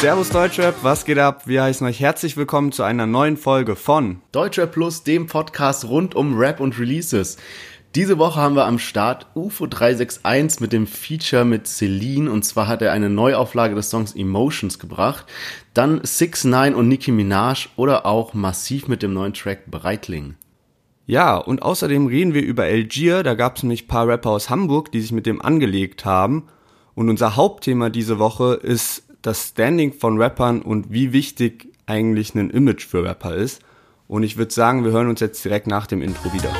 Servus Deutschrap, was geht ab? Wir heißen euch herzlich willkommen zu einer neuen Folge von Deutschrap Plus, dem Podcast rund um Rap und Releases. Diese Woche haben wir am Start UFO 361 mit dem Feature mit Celine und zwar hat er eine Neuauflage des Songs Emotions gebracht. Dann 6 9 und Nicki Minaj oder auch Massiv mit dem neuen Track Breitling. Ja, und außerdem reden wir über Algier, da gab es nämlich paar Rapper aus Hamburg, die sich mit dem angelegt haben. Und unser Hauptthema diese Woche ist das Standing von Rappern und wie wichtig eigentlich ein Image für Rapper ist. Und ich würde sagen, wir hören uns jetzt direkt nach dem Intro wieder.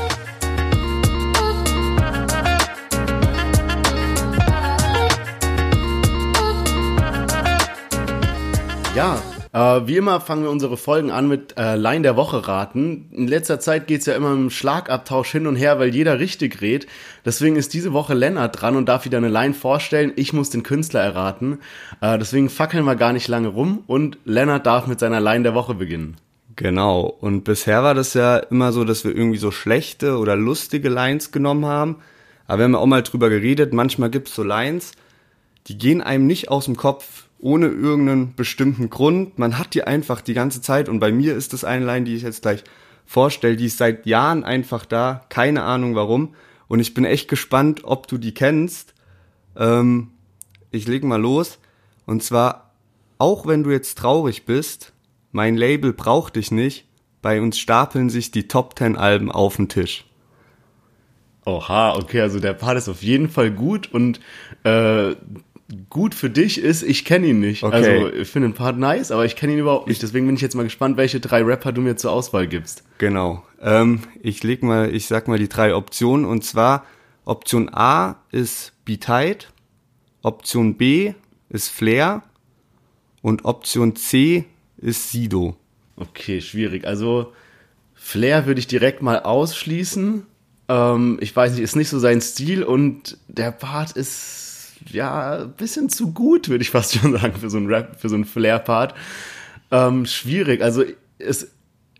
Ja, äh, wie immer fangen wir unsere Folgen an mit äh, Line der Woche raten. In letzter Zeit geht's ja immer im Schlagabtausch hin und her, weil jeder richtig redet. Deswegen ist diese Woche Lennart dran und darf wieder eine Line vorstellen. Ich muss den Künstler erraten. Äh, deswegen fackeln wir gar nicht lange rum und Lennart darf mit seiner Line der Woche beginnen. Genau. Und bisher war das ja immer so, dass wir irgendwie so schlechte oder lustige Lines genommen haben. Aber wir haben ja auch mal drüber geredet. Manchmal gibt's so Lines, die gehen einem nicht aus dem Kopf ohne irgendeinen bestimmten Grund. Man hat die einfach die ganze Zeit und bei mir ist das eine Line, die ich jetzt gleich vorstelle, die ist seit Jahren einfach da, keine Ahnung warum. Und ich bin echt gespannt, ob du die kennst. Ähm, ich leg mal los. Und zwar, auch wenn du jetzt traurig bist, mein Label braucht dich nicht, bei uns stapeln sich die Top 10 Alben auf den Tisch. Oha, okay, also der Part ist auf jeden Fall gut und äh, gut für dich ist, ich kenne ihn nicht. Okay. Also ich finde den Part nice, aber ich kenne ihn überhaupt nicht. Deswegen bin ich jetzt mal gespannt, welche drei Rapper du mir zur Auswahl gibst. Genau. Ähm, ich leg mal, ich sag mal die drei Optionen und zwar Option A ist Be Tight, Option B ist Flair und Option C ist Sido. Okay, schwierig. Also Flair würde ich direkt mal ausschließen. Ähm, ich weiß nicht, ist nicht so sein Stil und der Part ist ja, ein bisschen zu gut, würde ich fast schon sagen, für so einen Rap, für so einen Flair-Part. Ähm, schwierig. Also es,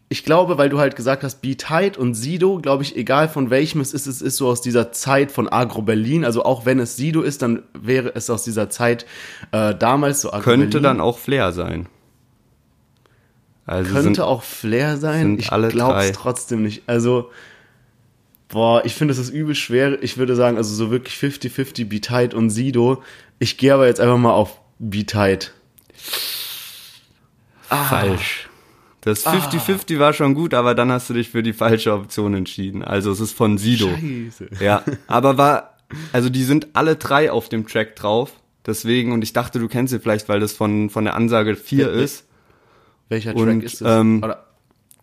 ich glaube, weil du halt gesagt hast, Beat Tight und Sido, glaube ich, egal von welchem es ist, es ist so aus dieser Zeit von Agro Berlin. Also auch wenn es Sido ist, dann wäre es aus dieser Zeit äh, damals so Agro Könnte Berlin. dann auch Flair sein. Also Könnte sind, auch Flair sein. Ich glaube es trotzdem nicht. Also Boah, ich finde, es ist übel schwer. Ich würde sagen, also so wirklich 50-50 B-Tight und Sido. Ich gehe aber jetzt einfach mal auf B-Tight. Ah. Falsch. Das 50-50 ah. war schon gut, aber dann hast du dich für die falsche Option entschieden. Also es ist von Sido. Scheiße. Ja, aber war, also die sind alle drei auf dem Track drauf. Deswegen, und ich dachte, du kennst sie vielleicht, weil das von, von der Ansage 4 ist. Welcher Track und, ist das? Ähm, Oder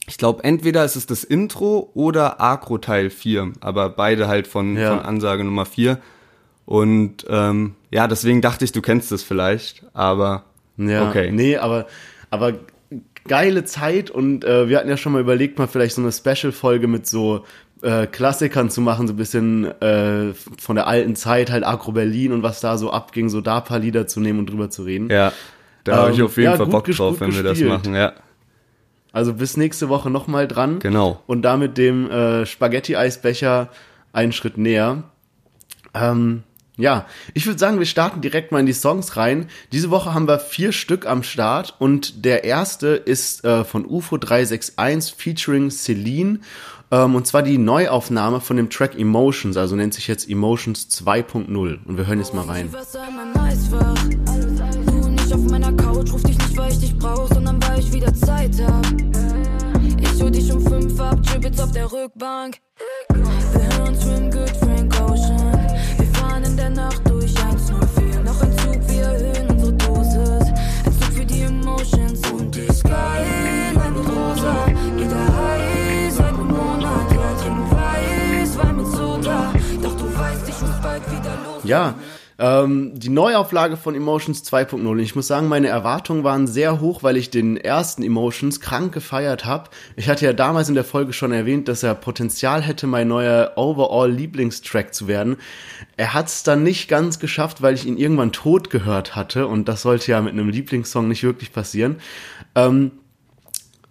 ich glaube, entweder ist es das Intro oder Agro Teil 4, aber beide halt von, ja. von Ansage Nummer 4. Und ähm, ja, deswegen dachte ich, du kennst es vielleicht, aber ja, okay. Nee, aber, aber geile Zeit und äh, wir hatten ja schon mal überlegt, mal vielleicht so eine Special-Folge mit so äh, Klassikern zu machen, so ein bisschen äh, von der alten Zeit, halt Agro Berlin und was da so abging, so da paar Lieder zu nehmen und drüber zu reden. Ja, da ähm, habe ich auf jeden ja, Fall Bock drauf, wenn wir das machen, ja. Also bis nächste Woche nochmal dran. Genau. Und damit dem äh, Spaghetti-Eisbecher einen Schritt näher. Ähm, ja, ich würde sagen, wir starten direkt mal in die Songs rein. Diese Woche haben wir vier Stück am Start und der erste ist äh, von UFO 361 featuring Celine ähm, und zwar die Neuaufnahme von dem Track Emotions, also nennt sich jetzt Emotions 2.0 und wir hören jetzt mal rein. Du nicht weil ich dich brauch, sondern weil ich wieder Zeit hab hol dich um fünf ab, Tribits auf der Rückbank. Wir hören Swim Good Frank Ocean. Wir fahren in der Nacht durch 104. Noch ein Zug, wir erhöhen unsere Dosis. Ein Zug für die Emotions und die Skyline mit rosa. Geht er heiß, seit Monat. Ja, trinken weiß, Wein mit Soda. Doch du weißt, ich muss bald wieder los. Ja. Ähm, die Neuauflage von Emotions 2.0. Ich muss sagen, meine Erwartungen waren sehr hoch, weil ich den ersten Emotions krank gefeiert habe. Ich hatte ja damals in der Folge schon erwähnt, dass er Potenzial hätte, mein neuer Overall-Lieblingstrack zu werden. Er hat es dann nicht ganz geschafft, weil ich ihn irgendwann tot gehört hatte und das sollte ja mit einem Lieblingssong nicht wirklich passieren. Ähm,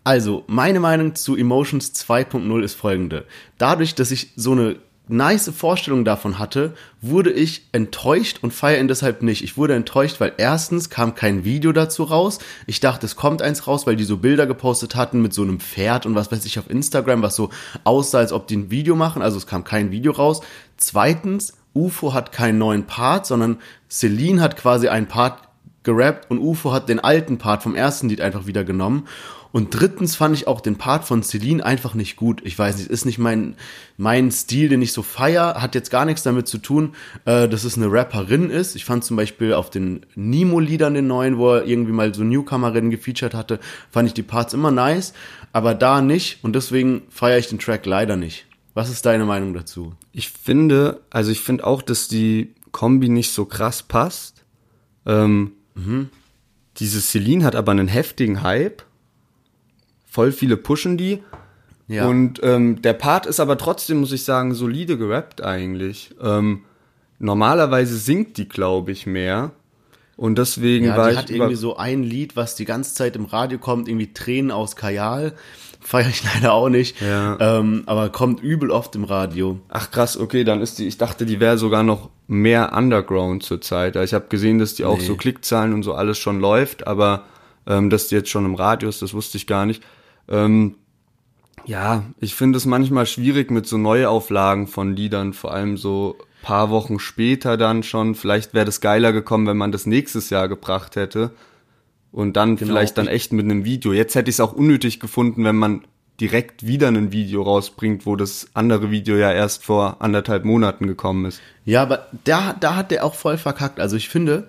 also, meine Meinung zu Emotions 2.0 ist folgende. Dadurch, dass ich so eine nice Vorstellung davon hatte, wurde ich enttäuscht und feiere ihn deshalb nicht. Ich wurde enttäuscht, weil erstens kam kein Video dazu raus. Ich dachte, es kommt eins raus, weil die so Bilder gepostet hatten mit so einem Pferd und was weiß ich auf Instagram, was so aussah, als ob die ein Video machen. Also es kam kein Video raus. Zweitens, UFO hat keinen neuen Part, sondern Celine hat quasi einen Part gerappt und UFO hat den alten Part vom ersten Lied einfach wieder genommen. Und drittens fand ich auch den Part von Celine einfach nicht gut. Ich weiß nicht, ist nicht mein, mein Stil, den ich so feier, hat jetzt gar nichts damit zu tun, äh, dass es eine Rapperin ist. Ich fand zum Beispiel auf den Nemo-Liedern, den neuen, wo er irgendwie mal so Newcomerinnen gefeatured hatte, fand ich die Parts immer nice, aber da nicht und deswegen feiere ich den Track leider nicht. Was ist deine Meinung dazu? Ich finde, also ich finde auch, dass die Kombi nicht so krass passt. Ähm, mhm. Diese Celine hat aber einen heftigen Hype voll viele pushen die. Ja. Und ähm, der Part ist aber trotzdem, muss ich sagen, solide gerappt eigentlich. Ähm, normalerweise singt die, glaube ich, mehr. Und deswegen ja, war die ich. hat irgendwie so ein Lied, was die ganze Zeit im Radio kommt, irgendwie Tränen aus Kajal. Feiere ich leider auch nicht. Ja. Ähm, aber kommt übel oft im Radio. Ach krass, okay, dann ist die, ich dachte, die wäre sogar noch mehr Underground zurzeit. Ich habe gesehen, dass die auch nee. so Klickzahlen und so alles schon läuft, aber ähm, dass die jetzt schon im Radio ist, das wusste ich gar nicht. Ähm, ja, ich finde es manchmal schwierig mit so Neuauflagen von Liedern, vor allem so paar Wochen später dann schon. Vielleicht wäre das geiler gekommen, wenn man das nächstes Jahr gebracht hätte. Und dann genau. vielleicht dann echt mit einem Video. Jetzt hätte ich es auch unnötig gefunden, wenn man direkt wieder ein Video rausbringt, wo das andere Video ja erst vor anderthalb Monaten gekommen ist. Ja, aber da, da hat der auch voll verkackt. Also ich finde,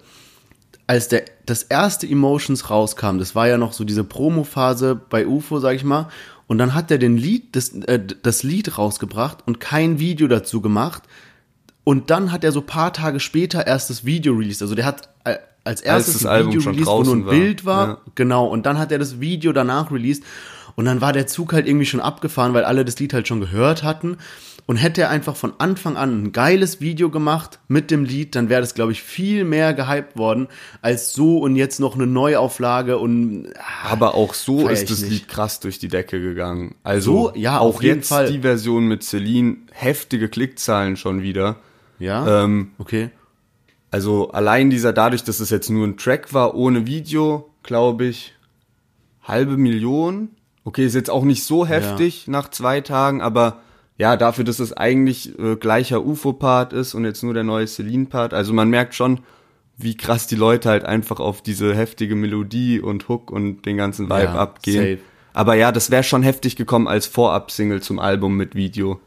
als der, das erste Emotions rauskam, das war ja noch so diese Promo-Phase bei UFO, sag ich mal, und dann hat er den Lied, das, äh, das Lied rausgebracht und kein Video dazu gemacht. Und dann hat er so paar Tage später erst das Video released. Also der hat äh, als erstes als das Video released, wo nur ein war. Bild war. Ja. Genau. Und dann hat er das Video danach released. Und dann war der Zug halt irgendwie schon abgefahren, weil alle das Lied halt schon gehört hatten. Und hätte er einfach von Anfang an ein geiles Video gemacht mit dem Lied, dann wäre das, glaube ich, viel mehr gehypt worden als so und jetzt noch eine Neuauflage und. Ah, Aber auch so ist das nicht. Lied krass durch die Decke gegangen. Also so, ja, auch jetzt Fall. die Version mit Celine, heftige Klickzahlen schon wieder. Ja. Ähm, okay. Also allein dieser, dadurch, dass es jetzt nur ein Track war, ohne Video, glaube ich, halbe Million. Okay, ist jetzt auch nicht so heftig ja. nach zwei Tagen, aber ja, dafür, dass es eigentlich äh, gleicher UFO-Part ist und jetzt nur der neue Celine-Part. Also man merkt schon, wie krass die Leute halt einfach auf diese heftige Melodie und Hook und den ganzen Vibe ja, abgehen. Safe. Aber ja, das wäre schon heftig gekommen als Vorab-Single zum Album mit Video.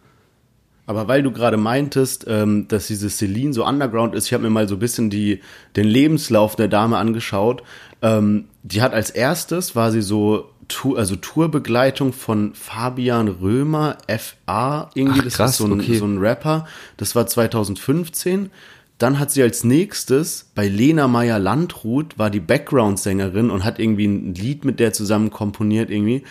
Aber weil du gerade meintest, ähm, dass diese Celine so underground ist, ich habe mir mal so ein bisschen die, den Lebenslauf der Dame angeschaut. Ähm, die hat als erstes, war sie so Tour, also Tourbegleitung von Fabian Römer, FA, irgendwie, Ach, das krass, ist so ein, okay. so ein Rapper. Das war 2015. Dann hat sie als nächstes bei Lena Meyer Landrut war die Background-Sängerin und hat irgendwie ein Lied mit der zusammen komponiert irgendwie.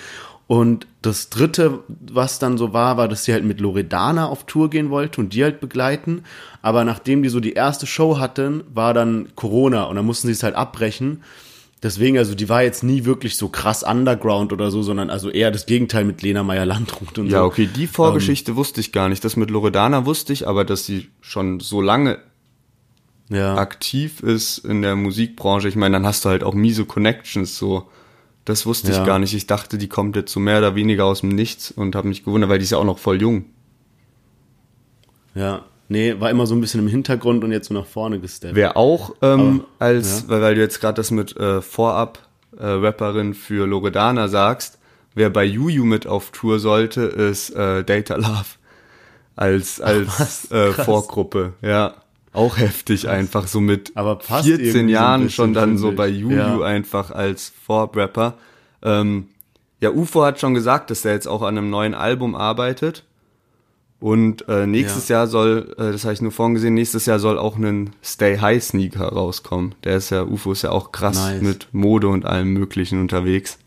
Und das dritte, was dann so war, war, dass sie halt mit Loredana auf Tour gehen wollte und die halt begleiten. Aber nachdem die so die erste Show hatten, war dann Corona und dann mussten sie es halt abbrechen. Deswegen, also die war jetzt nie wirklich so krass Underground oder so, sondern also eher das Gegenteil mit Lena Meyer-Landrut und ja, so. Ja, okay, die Vorgeschichte ähm, wusste ich gar nicht. Das mit Loredana wusste ich, aber dass sie schon so lange ja. aktiv ist in der Musikbranche, ich meine, dann hast du halt auch miese Connections so. Das wusste ja. ich gar nicht. Ich dachte, die kommt jetzt so mehr oder weniger aus dem Nichts und habe mich gewundert, weil die ist ja auch noch voll jung. Ja, Nee, war immer so ein bisschen im Hintergrund und jetzt so nach vorne gesteppt. Wer auch ähm, Aber, als, ja. weil, weil du jetzt gerade das mit äh, Vorab äh, für Loredana sagst, wer bei Juju mit auf Tour sollte, ist äh, Data Love als als Ach, äh, Vorgruppe. Ja, auch heftig krass. einfach so mit Aber 14 Jahren schon dann so bei Juju ja. einfach als Vorrapper. Ähm, ja, UFO hat schon gesagt, dass er jetzt auch an einem neuen Album arbeitet. Und äh, nächstes ja. Jahr soll, äh, das habe ich nur vorhin gesehen, nächstes Jahr soll auch ein Stay High Sneaker rauskommen. Der ist ja, UFO ist ja auch krass nice. mit Mode und allem möglichen unterwegs.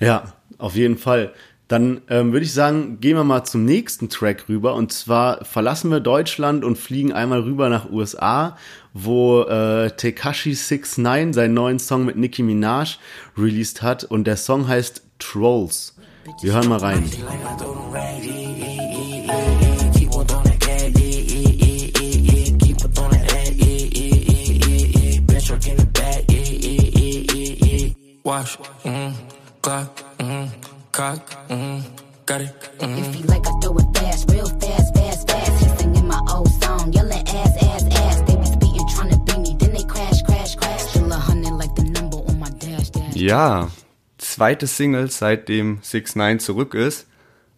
Ja, auf jeden Fall. Dann ähm, würde ich sagen, gehen wir mal zum nächsten Track rüber. Und zwar verlassen wir Deutschland und fliegen einmal rüber nach USA, wo äh, Tekashi 69 seinen neuen Song mit Nicki Minaj released hat. Und der Song heißt Trolls. Wir hören mal rein. Wash, mm, Glock, mm, cock, mm, got it. Mm. If he like I throw it fast, real fast, fast, fast. He singing my old song, yelling ass, ass, ass. They be speeding, trying to beat me, then they crash, crash, crash. Still a hundred like the number on my dash, dash. Ja, zweite Single, seitdem 6 9 zurück ist.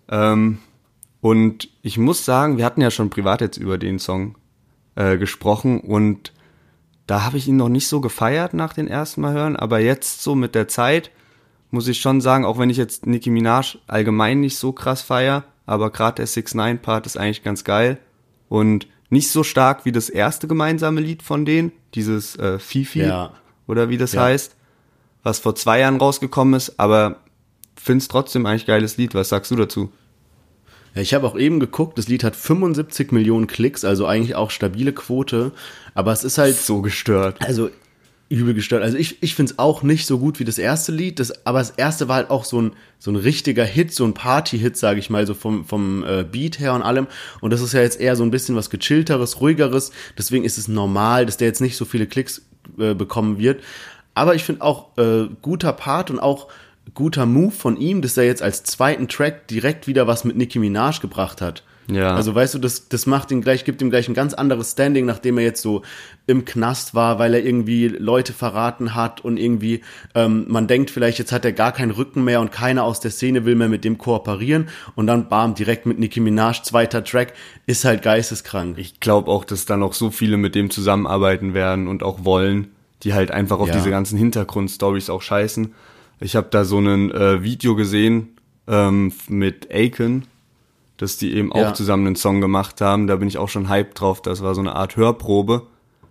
Ähm, und ich muss sagen, wir hatten ja schon privat jetzt über den Song äh, gesprochen und da habe ich ihn noch nicht so gefeiert nach den ersten Mal hören, aber jetzt so mit der Zeit muss ich schon sagen, auch wenn ich jetzt Nicki Minaj allgemein nicht so krass feier, aber gerade der 6 9 Part ist eigentlich ganz geil und nicht so stark wie das erste gemeinsame Lied von denen, dieses äh, Fifi Ja. oder wie das Ja. heißt, was vor zwei Jahren rausgekommen ist, aber find's trotzdem eigentlich geiles Lied. Was sagst du dazu? Ja, ich habe auch eben geguckt, das Lied hat 75 Millionen Klicks, also eigentlich auch stabile Quote. Aber es ist halt So gestört. Also übel gestört. Also ich, ich finde es auch nicht so gut wie das erste Lied, das, aber das erste war halt auch so ein, so ein richtiger Hit, so ein Party-Hit, sage ich mal, so vom, vom äh, Beat her und allem. Und das ist ja jetzt eher so ein bisschen was gechillteres, ruhigeres. Deswegen ist es normal, dass der jetzt nicht so viele Klicks äh, bekommen wird. Aber ich finde auch äh, guter Part und auch guter Move von ihm, dass er jetzt als zweiten Track direkt wieder was mit Nicki Minaj gebracht hat. Ja. Also weißt du, das, das macht ihn gleich, gibt ihm gleich ein ganz anderes Standing, nachdem er jetzt so im Knast war, weil er irgendwie Leute verraten hat und irgendwie ähm, man denkt vielleicht, jetzt hat er gar keinen Rücken mehr und keiner aus der Szene will mehr mit dem kooperieren und dann bam, direkt mit Nicki Minaj, zweiter Track, ist halt geisteskrank. Ich glaube auch, dass da noch so viele mit dem zusammenarbeiten werden und auch wollen, die halt einfach auf Ja. diese ganzen Hintergrundstories auch scheißen. Ich habe da so ein äh, Video gesehen ähm, mit Aiken, dass die eben auch Ja. zusammen einen Song gemacht haben. Da bin ich auch schon hyped drauf. Das war so eine Art Hörprobe.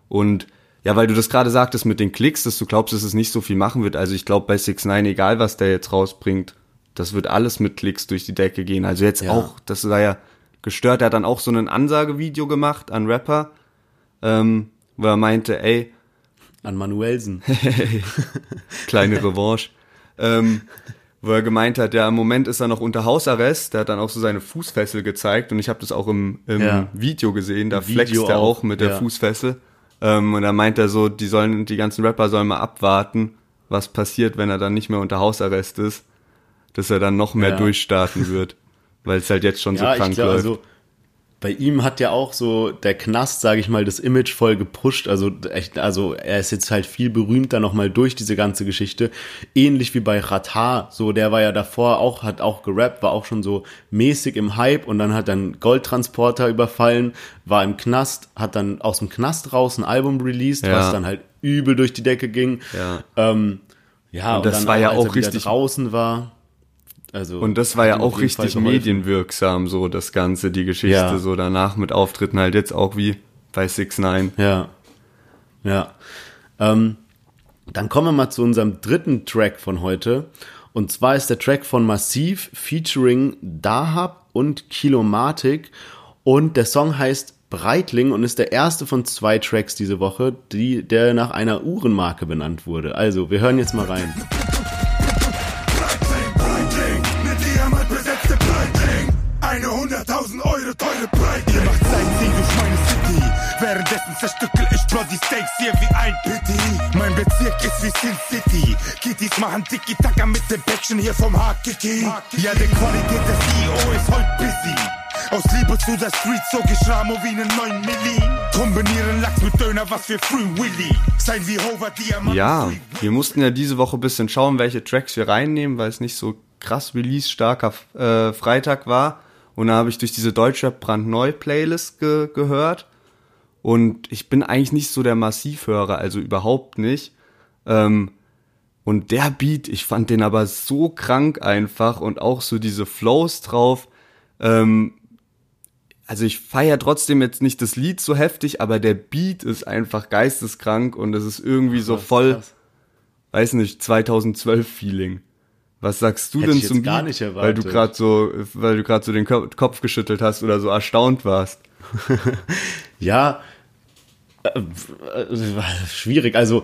Und ja, weil du das gerade sagtest mit den Klicks, dass du glaubst, dass es nicht so viel machen wird. Also ich glaube bei 6 9 egal was der jetzt rausbringt, das wird alles mit Klicks durch die Decke gehen. Also jetzt Ja. auch, das war ja gestört. Er hat dann auch so ein Ansagevideo gemacht an Rapper, ähm, wo er meinte, ey, An Manuelsen. kleine Revanche. Ähm, wo er gemeint hat, ja, im Moment ist er noch unter Hausarrest. Der hat dann auch so seine Fußfessel gezeigt und ich habe das auch im, im Ja. Video gesehen. Da Video flext er auch auch, mit der ja. Fußfessel. Ähm, und da meint er so, die sollen, die ganzen Rapper sollen mal abwarten, was passiert, wenn er dann nicht mehr unter Hausarrest ist, dass er dann noch mehr Ja. durchstarten wird, weil es halt jetzt schon so krank ich glaube, läuft. also bei ihm hat ja auch so der Knast, sage ich mal, das Image voll gepusht. Also echt, also er ist jetzt halt viel berühmter nochmal durch diese ganze Geschichte. Ähnlich wie bei Ratar, so der war ja davor auch, hat auch gerappt, war auch schon so mäßig im Hype und dann hat dann Goldtransporter überfallen, war im Knast, hat dann aus dem Knast raus ein Album released, Ja. was dann halt übel durch die Decke ging. Ja. Ähm, ja, Und das dann war ja auch richtig- draußen war. Also Und das war ja auch richtig medienwirksam, so das Ganze, die Geschichte, Ja. so danach mit Auftritten halt jetzt auch wie bei 6 9 Ja. Ja. Ähm, dann kommen wir mal zu unserem dritten Track von heute. Und zwar ist der Track von Massiv featuring Dahab und Kilomatic. Und der Song heißt Breitling und ist der erste von zwei Tracks diese Woche, die, der nach einer Uhrenmarke benannt wurde. Also, wir hören jetzt mal rein. Ihr macht sein Ding durch meine City. Währenddessen zerstückel ich Bloody Steaks hier wie ein Pity. Mein Bezirk ist wie Sin City. Kitties machen Tiki-Taka mit dem Päckchen hier vom Hakiki. Ja, die Qualität der CEO ist heute busy. Aus Liebe zu der Street zog ich Ramo wie einen 9 Milli. Kombinieren Lachs mit Döner, was für Free Willy. Sein wie Hover Diamant. Ja, wir mussten ja diese Woche ein bisschen schauen, welche Tracks wir reinnehmen, weil es nicht so krass release-starker äh, Freitag war. Und da habe ich durch diese Deutschrap brandneu Playlist ge gehört. Und ich bin eigentlich nicht so der Massivhörer, also überhaupt nicht. Ähm, und der Beat, ich fand den aber so krank einfach und auch so diese Flows drauf. Ähm, also ich feiere trotzdem jetzt nicht das Lied so heftig, aber der Beat ist einfach geisteskrank und es ist irgendwie so voll, weiß nicht, 2012 Feeling. Was sagst du Hätte denn zum jetzt gar Beat? nicht weil du erwartet. gerade so, weil du gerade so den Ko- Kopf geschüttelt hast oder so erstaunt warst. Ja, äh, äh, schwierig. Also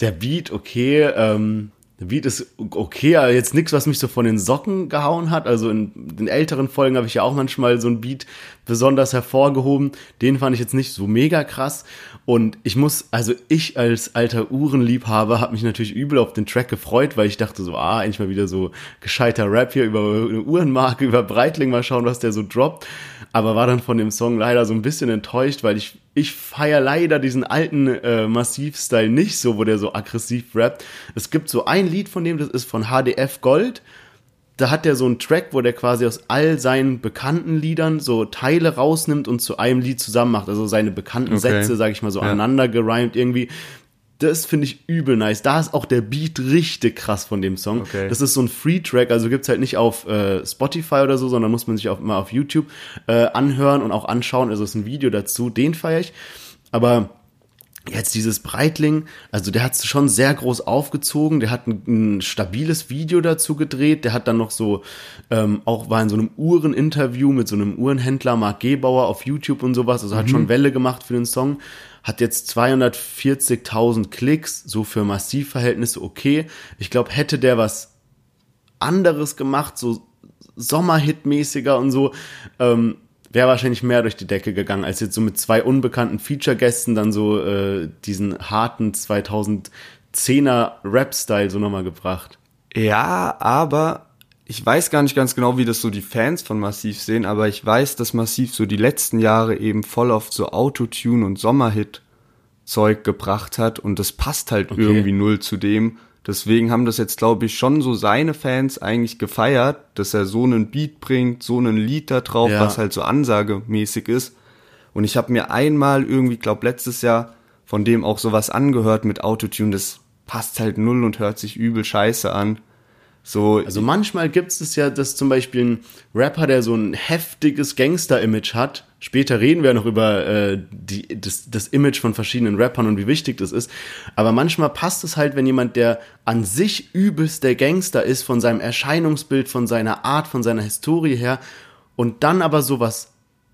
der Beat, okay, ähm, der Beat ist okay, aber jetzt nichts, was mich so von den Socken gehauen hat. Also in den älteren Folgen habe ich ja auch manchmal so ein Beat besonders hervorgehoben. Den fand ich jetzt nicht so mega krass. Und ich muss, also ich als alter Uhrenliebhaber habe mich natürlich übel auf den Track gefreut, weil ich dachte so, ah, endlich mal wieder so gescheiter Rap hier über eine Uhrenmarke, über Breitling, mal schauen, was der so droppt. Aber war dann von dem Song leider so ein bisschen enttäuscht, weil ich, ich feier leider diesen alten äh, Massiv-Style nicht so, wo der so aggressiv rappt. Es gibt so ein Lied von dem, das ist von HDF Gold da hat der so einen Track, wo der quasi aus all seinen bekannten Liedern so Teile rausnimmt und zu einem Lied zusammen macht. Also seine bekannten Okay. Sätze, sag ich mal so, Ja. aneinander gereimt irgendwie. Das finde ich übel nice. Da ist auch der Beat richtig krass von dem Song. Okay. Das ist so ein Free-Track, also gibt's halt nicht auf äh, Spotify oder so, sondern muss man sich auch mal auf YouTube äh, anhören und auch anschauen. Also es ist ein Video dazu, den feiere ich. Aber Jetzt dieses Breitling, also der hat es schon sehr groß aufgezogen, der hat ein, ein stabiles Video dazu gedreht, der hat dann noch so, ähm, auch war in so einem Uhreninterview mit so einem Uhrenhändler, Marc Gebauer auf YouTube und sowas, also hat schon Welle gemacht für den Song, hat jetzt 240.000 Klicks, so für Massivverhältnisse okay. Ich glaube, hätte der was anderes gemacht, so Sommerhit-mäßiger und so, ähm, wäre wahrscheinlich mehr durch die Decke gegangen, als jetzt so mit zwei unbekannten Feature-Gästen dann so äh, diesen harten 2010er Rap-Style so nochmal gebracht. Ja, aber ich weiß gar nicht ganz genau, wie das so die Fans von Massiv sehen, aber ich weiß, dass Massiv so die letzten Jahre eben voll oft so Autotune und Sommerhit-Zeug gebracht hat und das passt halt Okay. irgendwie null zu dem. Deswegen haben das jetzt, glaube ich, schon so seine Fans eigentlich gefeiert, dass er so einen Beat bringt, so einen Lied da drauf, Ja. was halt so ansagemäßig ist. Und ich habe mir einmal irgendwie, glaube letztes Jahr von dem auch sowas angehört mit Autotune, das passt halt null und hört sich übel scheiße an. So, Also manchmal gibt es ja, dass zum Beispiel ein Rapper, der so ein heftiges Gangster-Image hat, später reden wir noch über äh, die, das, das Image von verschiedenen Rappern und wie wichtig das ist, aber manchmal passt es halt, wenn jemand, der an sich übelst der Gangster ist, von seinem Erscheinungsbild, von seiner Art, von seiner Historie her, und dann aber sowas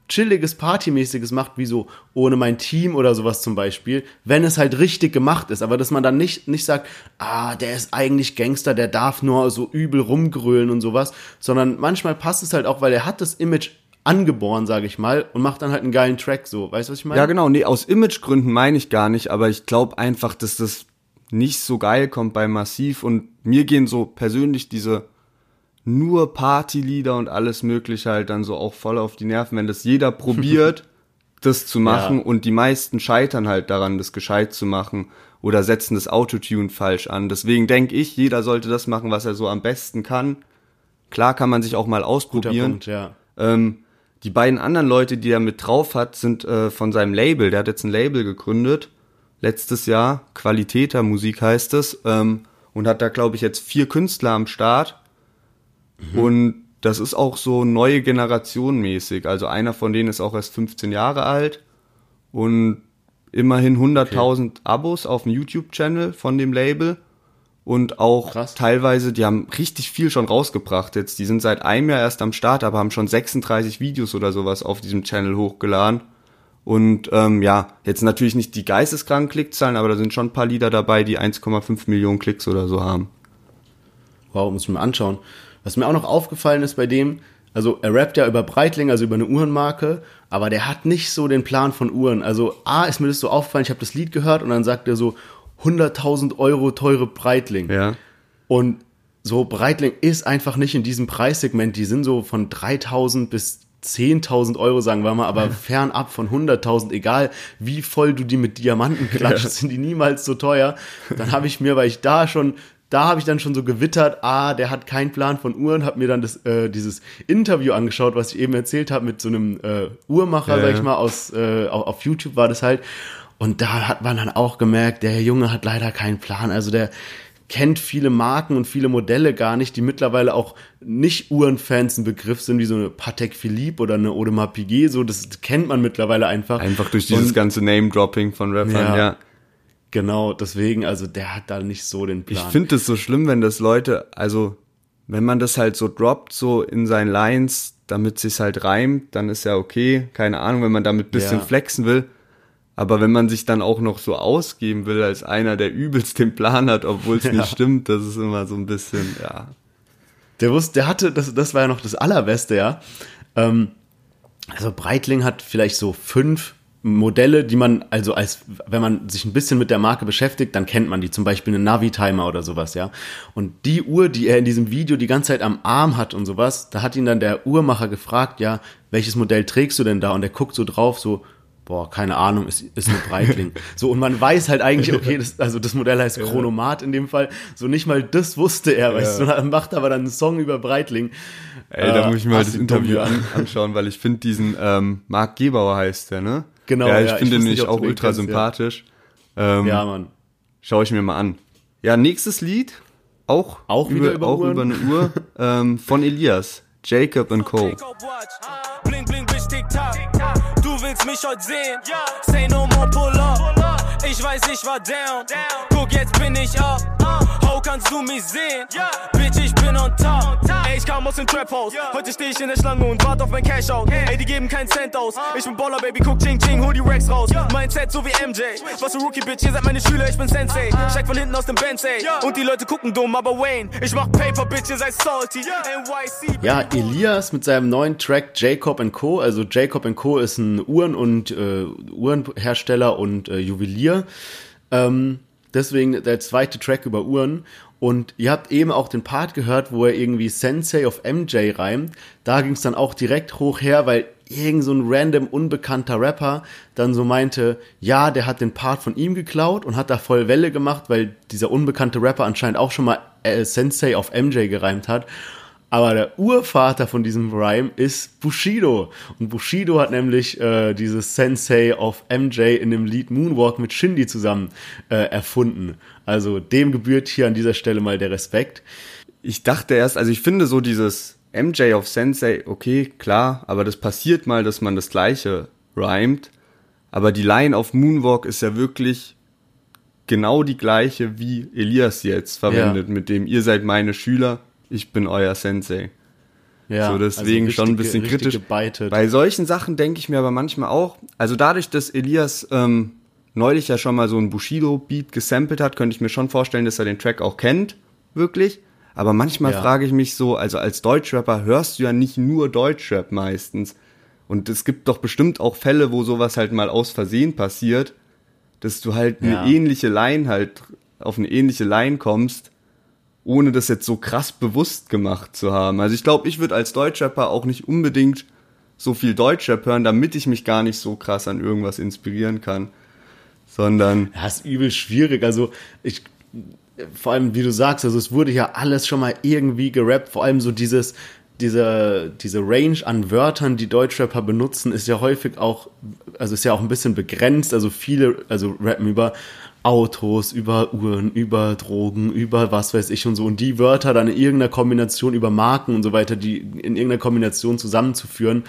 chilliges, partymäßiges macht, wie so ohne mein Team oder sowas zum Beispiel, wenn es halt richtig gemacht ist, aber dass man dann nicht, nicht sagt, ah, der ist eigentlich Gangster, der darf nur so übel rumgrölen und sowas, sondern manchmal passt es halt auch, weil er hat das Image angeboren, sage ich mal, und macht dann halt einen geilen Track so, weißt du, was ich meine? Ja, genau. Nee, aus Imagegründen meine ich gar nicht, aber ich glaube einfach, dass das nicht so geil kommt bei Massiv und mir gehen so persönlich diese nur Partylieder und alles mögliche halt dann so auch voll auf die Nerven, wenn das jeder probiert, das zu machen Ja. und die meisten scheitern halt daran, das gescheit zu machen oder setzen das Autotune falsch an. Deswegen denke ich, jeder sollte das machen, was er so am besten kann. Klar kann man sich auch mal ausprobieren. Punkt, ja. Ähm, die beiden anderen Leute, die er mit drauf hat, sind äh, von seinem Label. Der hat jetzt ein Label gegründet, letztes Jahr. Qualitäter Musik heißt es. Ähm, und hat da, glaube ich, jetzt vier Künstler am Start. Und das ist auch so neue Generation mäßig. Also einer von denen ist auch erst 15 Jahre alt. Und immerhin 100.000 Abos auf dem YouTube-Channel von dem Label. Und auch Krass. teilweise, die haben richtig viel schon rausgebracht jetzt. Die sind seit einem Jahr erst am Start, aber haben schon 36 Videos oder sowas auf diesem Channel hochgeladen. Und ähm, ja, jetzt natürlich nicht die geisteskranken Klickzahlen, aber da sind schon ein paar Lieder dabei, die 1,5 Millionen Klicks oder so haben. Wow, muss ich mir anschauen. Was mir auch noch aufgefallen ist bei dem, also er rappt ja über Breitling, also über eine Uhrenmarke, aber der hat nicht so den Plan von Uhren. Also A, ist mir das so aufgefallen, ich habe das Lied gehört und dann sagt er so 100.000 Euro teure Breitling. Ja. Und so Breitling ist einfach nicht in diesem Preissegment. Die sind so von 3.000 bis 10.000 Euro, sagen wir mal, aber fernab von 100.000, egal wie voll du die mit Diamanten klatscht, sind die niemals so teuer. Dann habe ich mir, weil ich da schon, da habe ich dann schon so gewittert, ah, der hat keinen Plan von Uhren, habe mir dann das, äh, dieses Interview angeschaut, was ich eben erzählt habe mit so einem äh, Uhrmacher, Ja, sag ich ja. mal, aus, äh, auf, auf YouTube war das halt. Und da hat man dann auch gemerkt, der Junge hat leider keinen Plan. Also der kennt viele Marken und viele Modelle gar nicht, die mittlerweile auch nicht Uhrenfans ein Begriff sind, wie so eine Patek Philippe oder eine Audemars Piguet, so, das kennt man mittlerweile einfach. Einfach durch dieses Und ganze Name-Dropping von Rappern, Ja. ja. Genau, deswegen, also der hat da nicht so den Ich Plan. finde es so schlimm, wenn das Leute, also wenn man das halt so droppt, so in seinen Lines, damit sich's halt reimt, dann ist ja okay. Keine Ahnung, wenn man damit bisschen Ja. flexen will. Aber wenn man sich dann auch noch so ausgeben will als einer, der übelst den Plan hat, obwohl es Ja. nicht stimmt, das ist immer so ein bisschen, ja. Der wusste, der hatte, das, das war ja noch das Allerbeste, ja. Ähm, Also Breitling hat vielleicht so fünf Modelle, die man, also als, wenn man sich ein bisschen mit der Marke beschäftigt, dann kennt man die, zum Beispiel eine Navi-Timer oder sowas, ja. Und die Uhr, die er in diesem Video die ganze Zeit am Arm hat und sowas, da hat ihn dann der Uhrmacher gefragt, ja, welches Modell trägst du denn da? Und er guckt so drauf, so, boah, keine Ahnung, ist, ist eine Breitling. so, und man weiß halt eigentlich, okay, das, also das Modell heißt Chronomat in dem Fall. So nicht mal das wusste er, weißt du, und macht aber dann einen Song über Breitling. Ey, da Äh, muss ich mir mal das Interview ja. an, anschauen, weil ich finde diesen ähm, Marc Gebauer heißt der, ne? Genau, Ja, ich ja, ich finde den nicht, auch ultra kennst, ja. sympathisch. Ähm, Ja, Mann. Schaue ich mir mal an. Ja, nächstes Lied, auch, Auch wieder über auch Uhren? über eine Uhr, ähm, von Elias, Jacob and Co. Jacob Watch. Bling, bling, bitch, tick, tack. Mich heute sehen? Say no more, pull up. Ich weiß, ich war down. Guck, jetzt bin ich up. Kannst du mich sehen? Bitch, ich bin on top. Ey, ich kam aus dem Trap House. Heute steh ich in der Schlange und warte auf mein Cash out. Ey, die geben keinen Cent aus. Ich bin Baller, Baby, guck, ching, ching, hol die Racks raus. Mein Set so wie MJ. Was für Rookie, Bitch, ihr seid meine Schüler, ich bin Sensei. Steig von hinten aus dem Benz, ey. Und die Leute gucken dumm, aber Wayne, ich mach Paper, Bitch, ihr seid salty. NYC, Ja, Elias mit seinem neuen Track Jacob Co. Also Jacob Co. ist ein Uhren- und äh, Uhrenhersteller und äh, Juwelier. Ähm, deswegen der zweite Track über Uhren. Und ihr habt eben auch den Part gehört, wo er irgendwie Sensei of MJ reimt. Da ging es dann auch direkt hoch her, weil irgend so ein random unbekannter Rapper dann so meinte, ja, der hat den Part von ihm geklaut und hat da voll Welle gemacht, weil dieser unbekannte Rapper anscheinend auch schon mal äh, Sensei of MJ gereimt hat. Aber der Urvater von diesem Rhyme ist Bushido. Und Bushido hat nämlich äh, dieses Sensei of MJ in dem Lied Moonwalk mit Shindy zusammen äh, erfunden. Also dem gebührt hier an dieser Stelle mal der Respekt. Ich dachte erst, also ich finde so dieses MJ of Sensei, okay, klar, aber das passiert mal, dass man das gleiche rhymt. Aber die Line auf Moonwalk ist ja wirklich genau die gleiche, wie Elias jetzt verwendet, mit dem ihr seid meine Schüler, ich bin euer Sensei. Ja, so deswegen also schon ein bisschen kritisch. gebeitet. Bei solchen Sachen denke ich mir aber manchmal auch, also dadurch, dass Elias ähm, neulich ja schon mal so ein Bushido-Beat gesampelt hat, könnte ich mir schon vorstellen, dass er den Track auch kennt, wirklich. Aber manchmal Ja. frage ich mich so, also als Deutschrapper hörst du ja nicht nur Deutschrap meistens. Und es gibt doch bestimmt auch Fälle, wo sowas halt mal aus Versehen passiert, dass du halt eine Ja. ähnliche Line halt, auf eine ähnliche Line kommst, ohne das jetzt so krass bewusst gemacht zu haben. Also ich glaube, ich würde als Deutschrapper auch nicht unbedingt so viel Deutschrap hören, damit ich mich gar nicht so krass an irgendwas inspirieren kann. Sondern, Ja, ist übel schwierig. Also ich, vor allem, wie du sagst, also es wurde ja alles schon mal irgendwie gerappt. Vor allem so dieses, diese, diese Range an Wörtern, die Deutschrapper benutzen, ist ja häufig auch, also ist ja auch ein bisschen begrenzt. Also viele, also rappen über Autos, über Uhren, über Drogen, über was weiß ich und so. Und die Wörter dann in irgendeiner Kombination über Marken und so weiter, die in irgendeiner Kombination zusammenzuführen,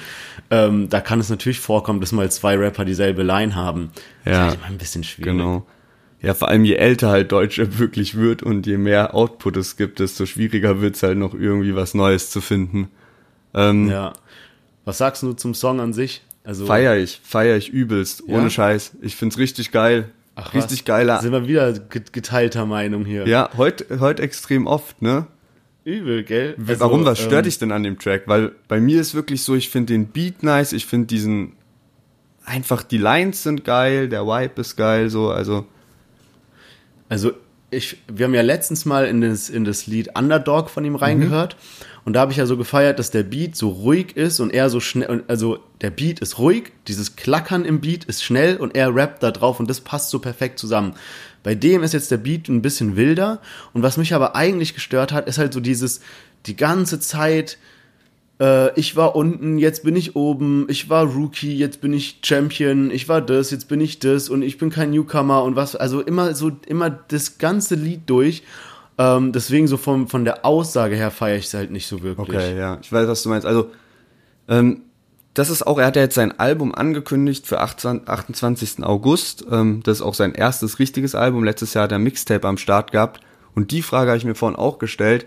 ähm, da kann es natürlich vorkommen, dass mal zwei Rapper dieselbe Line haben. Das Ja, ist halt immer ein bisschen schwierig. genau. Ja, vor allem je älter halt Deutschrap wirklich wird und je mehr Output es gibt, desto schwieriger wird's halt noch irgendwie was Neues zu finden. Ähm, Ja. Was sagst du zum Song an sich? Also Feier ich, feier ich übelst, Ja? ohne Scheiß. Ich find's richtig geil. Ach, richtig was? geiler. Sind wir wieder get- geteilter Meinung hier. Ja, heute heute extrem oft, ne? Übel, gell? Also, Warum, was stört ähm, dich denn an dem Track? Weil bei mir ist wirklich so, ich finde den Beat nice, ich finde diesen, einfach die Lines sind geil, der Vibe ist geil, so, also, Also ich, wir haben ja letztens mal in das, in das Lied Underdog von ihm reingehört und da habe ich ja so gefeiert, dass der Beat so ruhig ist und er so schnell, also der Beat ist ruhig, dieses Klackern im Beat ist schnell und er rappt da drauf und das passt so perfekt zusammen. Bei dem ist jetzt der Beat ein bisschen wilder und was mich aber eigentlich gestört hat, ist halt so dieses, die ganze Zeit, äh, ich war unten, jetzt bin ich oben, ich war Rookie, jetzt bin ich Champion, ich war das, jetzt bin ich das und ich bin kein Newcomer und was, also immer so, immer das ganze Lied durch. Ähm, deswegen so vom, von der Aussage her feiere ich es halt nicht so wirklich. okay, ja, ich weiß, was du meinst. Also, ähm, das ist auch, er hat ja jetzt sein Album angekündigt für 18, 28. August. Ähm, das ist auch sein erstes richtiges Album. Letztes Jahr hat er Mixtape am Start gehabt. Und die Frage habe ich mir vorhin auch gestellt.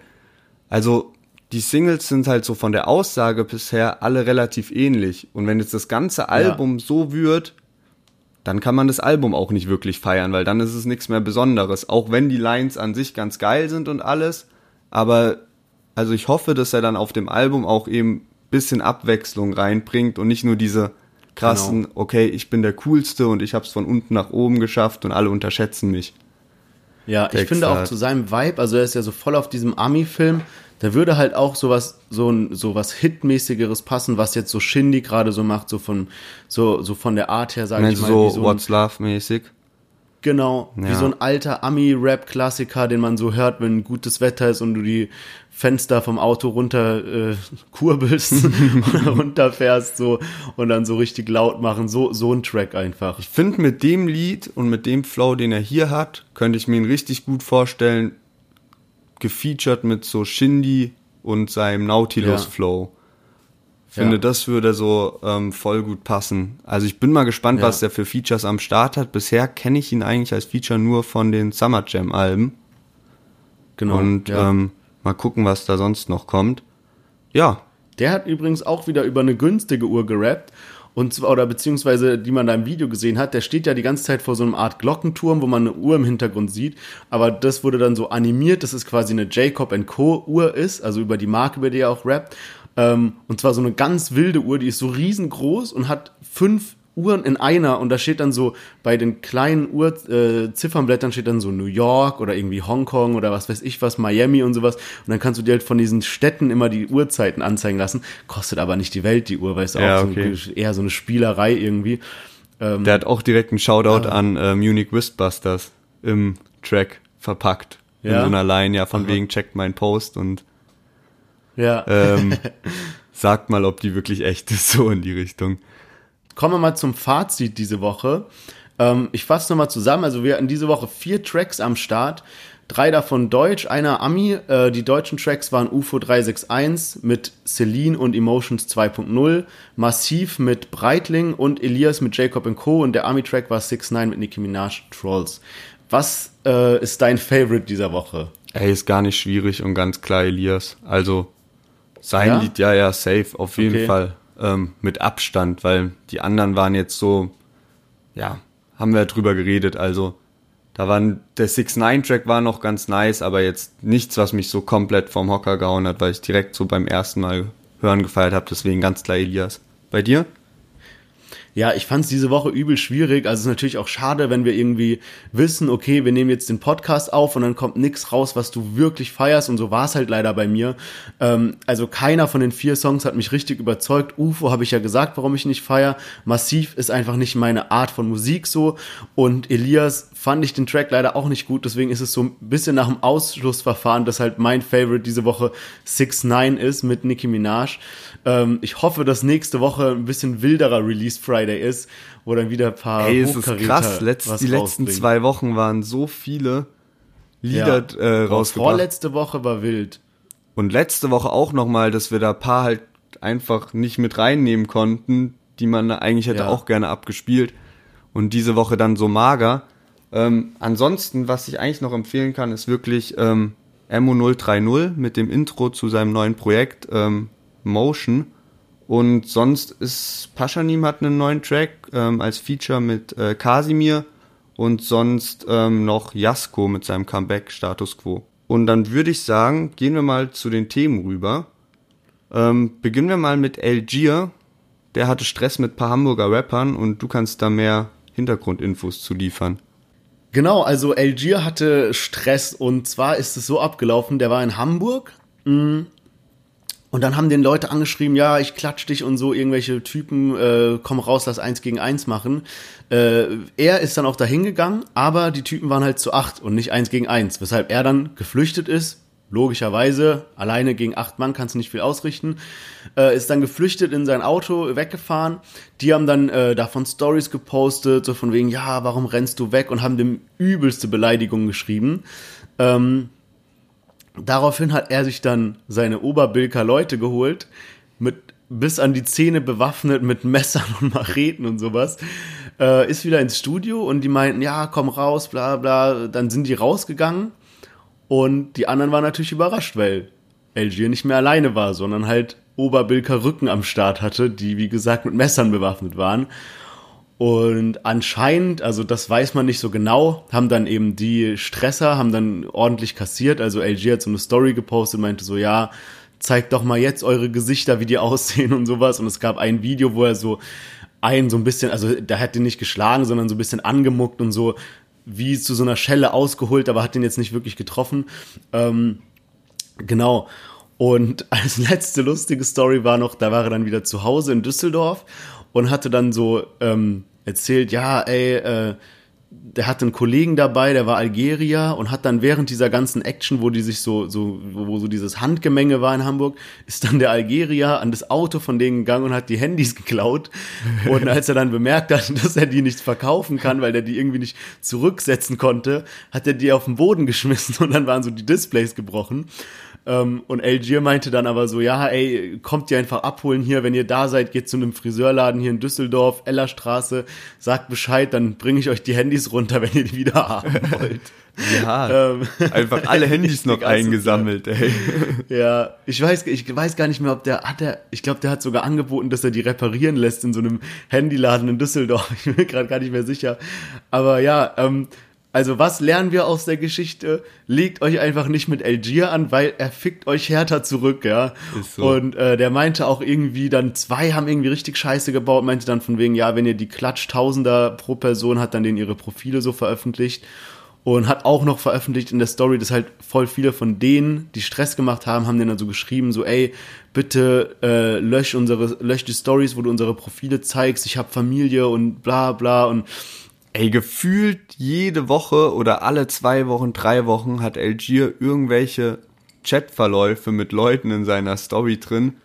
Also, die Singles sind halt so von der Aussage bisher alle relativ ähnlich. Und wenn jetzt das ganze Album so wird, dann kann man das Album auch nicht wirklich feiern, weil dann ist es nichts mehr Besonderes. Auch wenn die Lines an sich ganz geil sind und alles. Aber, also ich hoffe, dass er dann auf dem Album auch eben bisschen Abwechslung reinbringt und nicht nur diese krassen, Genau. okay, ich bin der Coolste und ich habe es von unten nach oben geschafft und alle unterschätzen mich. Ja, ich Text finde auch halt. zu seinem Vibe, also er ist ja so voll auf diesem Ami-Film, da würde halt auch sowas, so ein, so was Hitmäßigeres passen, was jetzt so Shindy gerade so macht, so von, so, so von der Art her, sage ich mal. wie so ein- What's Love mäßig? Genau, wie Ja. so ein alter Ami-Rap-Klassiker, den man so hört, wenn gutes Wetter ist und du die Fenster vom Auto runter äh, kurbelst und runterfährst so und dann so richtig laut machen. So, so ein Track einfach. Ich finde mit dem Lied und mit dem Flow, den er hier hat, könnte ich mir ihn richtig gut vorstellen, gefeatured mit so Shindy und seinem Nautilus Ja. Finde, Ja. das würde so ähm, voll gut passen. Also ich bin mal gespannt, Ja. was der für Features am Start hat. Bisher kenne ich ihn eigentlich als Feature nur von den Summer Jam Alben. Genau. und ähm, mal gucken, was da sonst noch kommt. Ja, Der hat übrigens auch wieder über eine günstige Uhr gerappt. Und zwar, oder beziehungsweise, die man da im Video gesehen hat, der steht ja die ganze Zeit vor so einer Art Glockenturm, wo man eine Uhr im Hintergrund sieht. Aber das wurde dann so animiert, dass es quasi eine Jacob Co. Uhr ist, also über die Marke, über die er auch rappt. Ähm, und zwar so eine ganz wilde Uhr, die ist so riesengroß und hat fünf Uhren in einer und da steht dann so bei den kleinen Uhr äh, Ziffernblättern steht dann so New York oder irgendwie Hongkong oder was weiß ich was Miami und sowas und dann kannst du dir halt von diesen Städten immer die Uhrzeiten anzeigen lassen kostet aber nicht die Welt die Uhr weil es Ja, auch okay. so, eher so eine Spielerei irgendwie der hat auch direkt einen Shoutout an äh, Munich Wistbusters im Track verpackt. In Ja? so einer Line, ja, von wegen checkt meinen Post und ja ähm, sagt mal, ob die wirklich echt ist, so in die Richtung. Kommen wir mal zum Fazit diese Woche. Ähm, ich fasse nochmal zusammen. Also wir hatten diese Woche vier Tracks am Start. Drei davon Deutsch, einer Ami. Äh, die deutschen Tracks waren UFO 361 mit Celine und Emotions 2.0, Massiv mit Breitling und Elias mit Jacob Co. Und der Ami-Track war 6 9 mit Nicki Minaj Trolls. Was äh, ist dein Favorite dieser Woche? Ey, ist gar nicht schwierig und ganz klar Elias. Also sein Ja? Lied, ja, ja, safe, auf jeden Okay. Fall. Ähm, mit Abstand, weil die anderen waren jetzt so, ja, haben wir drüber geredet, also da waren, der 6-9-Track war noch ganz nice, aber jetzt nichts, was mich so komplett vom Hocker gehauen hat, weil ich direkt so beim ersten Mal hören gefeiert habe, deswegen ganz klar Elias. Bei dir? Ja, ich fand es diese Woche übel schwierig. Also es ist natürlich auch schade, wenn wir irgendwie wissen, okay, wir nehmen jetzt den Podcast auf und dann kommt nix raus, was du wirklich feierst. Und so war es halt leider bei mir. Ähm, also keiner von den vier Songs hat mich richtig überzeugt. UFO habe ich ja gesagt, warum ich nicht feier. Massiv ist einfach nicht meine Art von Musik so. Und Elias fand ich den Track leider auch nicht gut. Deswegen ist es so ein bisschen nach dem Ausschlussverfahren, dass halt mein Favorite diese Woche 6 9 ist mit Nicki Minaj. Ähm, ich hoffe, dass nächste Woche ein bisschen wilderer Release Friday ist, wo dann wieder ein paar Ey, es ist krass. Letzt, die letzten zwei Wochen waren so viele Lieder ja. äh, rausgebracht. Vorletzte Woche war wild. Und letzte Woche auch nochmal, dass wir da ein paar halt einfach nicht mit reinnehmen konnten, die man eigentlich hätte Ja. auch gerne abgespielt. Und diese Woche dann so mager. Ähm, ansonsten, was ich eigentlich noch empfehlen kann, ist wirklich ähm, MO030 mit dem Intro zu seinem neuen Projekt ähm, Motion. Und sonst ist Paschanim hat einen neuen Track ähm, als Feature mit äh, Kasimir und sonst ähm, noch Jasko mit seinem Comeback Status Quo. Und dann würde ich sagen, gehen wir mal zu den Themen rüber. Ähm, beginnen wir mal mit Algier. Der hatte Stress mit ein paar Hamburger Rappern und du kannst da mehr Hintergrundinfos zu liefern. Genau, also Algier hatte Stress und zwar ist es so abgelaufen, der war in Hamburg mm, und dann haben den Leute angeschrieben, ja, ich klatsch dich und so, irgendwelche Typen, äh, komm raus, lass eins gegen eins machen. Äh, er ist dann auch dahin gegangen, aber die Typen waren halt zu acht und nicht eins gegen eins, weshalb er dann geflüchtet ist. Logischerweise, alleine gegen acht Mann kannst du nicht viel ausrichten. Äh, ist dann geflüchtet in sein Auto, weggefahren. Die haben dann äh, davon Stories gepostet, so von wegen, ja, warum rennst du weg? Und haben dem übelste Beleidigungen geschrieben. Ähm, daraufhin hat er sich dann seine Oberbilker Leute geholt, mit bis an die Zähne bewaffnet mit Messern und Macheten und sowas, äh, ist wieder ins Studio und die meinten, ja, komm raus, bla bla. Dann sind die rausgegangen und die anderen waren natürlich überrascht, weil Algier nicht mehr alleine war, sondern halt Oberbilker Rücken am Start hatte, die wie gesagt mit Messern bewaffnet waren. Und anscheinend, also das weiß man nicht so genau, haben dann eben die Stresser, haben dann ordentlich kassiert. Also LG hat so eine Story gepostet, meinte so, ja, zeigt doch mal jetzt eure Gesichter, wie die aussehen und sowas. Und es gab ein Video, wo er so einen so ein bisschen, also der hat den nicht geschlagen, sondern so ein bisschen angemuckt und so wie zu so einer Schelle ausgeholt, aber hat den jetzt nicht wirklich getroffen. Ähm, genau. Und als letzte lustige Story war noch, da war er dann wieder zu Hause in Düsseldorf und hatte dann so ähm, erzählt, ja, ey, äh, der hatte einen Kollegen dabei, der war Algerier und hat dann während dieser ganzen Action, wo die sich so, so, wo so dieses Handgemenge war in Hamburg, ist dann der Algerier an das Auto von denen gegangen und hat die Handys geklaut. Und als er dann bemerkt hat, dass er die nicht verkaufen kann, weil der die irgendwie nicht zurücksetzen konnte, hat er die auf den Boden geschmissen und dann waren so die Displays gebrochen. Ähm, und Algier meinte dann aber so, ja, ey, kommt ihr einfach abholen hier, wenn ihr da seid, geht zu einem Friseurladen hier in Düsseldorf, Ellerstraße, sagt Bescheid, dann bringe ich euch die Handys runter, wenn ihr die wieder haben wollt. Ja, ähm, einfach alle Handys noch eingesammelt, ey. Ja, ich weiß, ich weiß gar nicht mehr, ob der hat er, ich glaube, der hat sogar angeboten, dass er die reparieren lässt in so einem Handyladen in Düsseldorf. Ich bin mir gerade gar nicht mehr sicher. Aber ja, ähm, also was lernen wir aus der Geschichte? Legt euch einfach nicht mit Algier an, weil er fickt euch härter zurück, ja. Ist so. Und äh, der meinte auch irgendwie, dann zwei haben irgendwie richtig Scheiße gebaut, meinte dann von wegen, ja, wenn ihr die Klatsch Tausender pro Person hat, dann denen ihre Profile so veröffentlicht. Und hat auch noch veröffentlicht in der Story, dass halt voll viele von denen, die Stress gemacht haben, haben denen dann so geschrieben, so, ey, bitte äh, lösch unsere, lösch die Stories, wo du unsere Profile zeigst, ich habe Familie und bla bla und Ey, gefühlt jede Woche oder alle zwei Wochen, drei Wochen hat Algier irgendwelche Chatverläufe mit Leuten in seiner Story drin,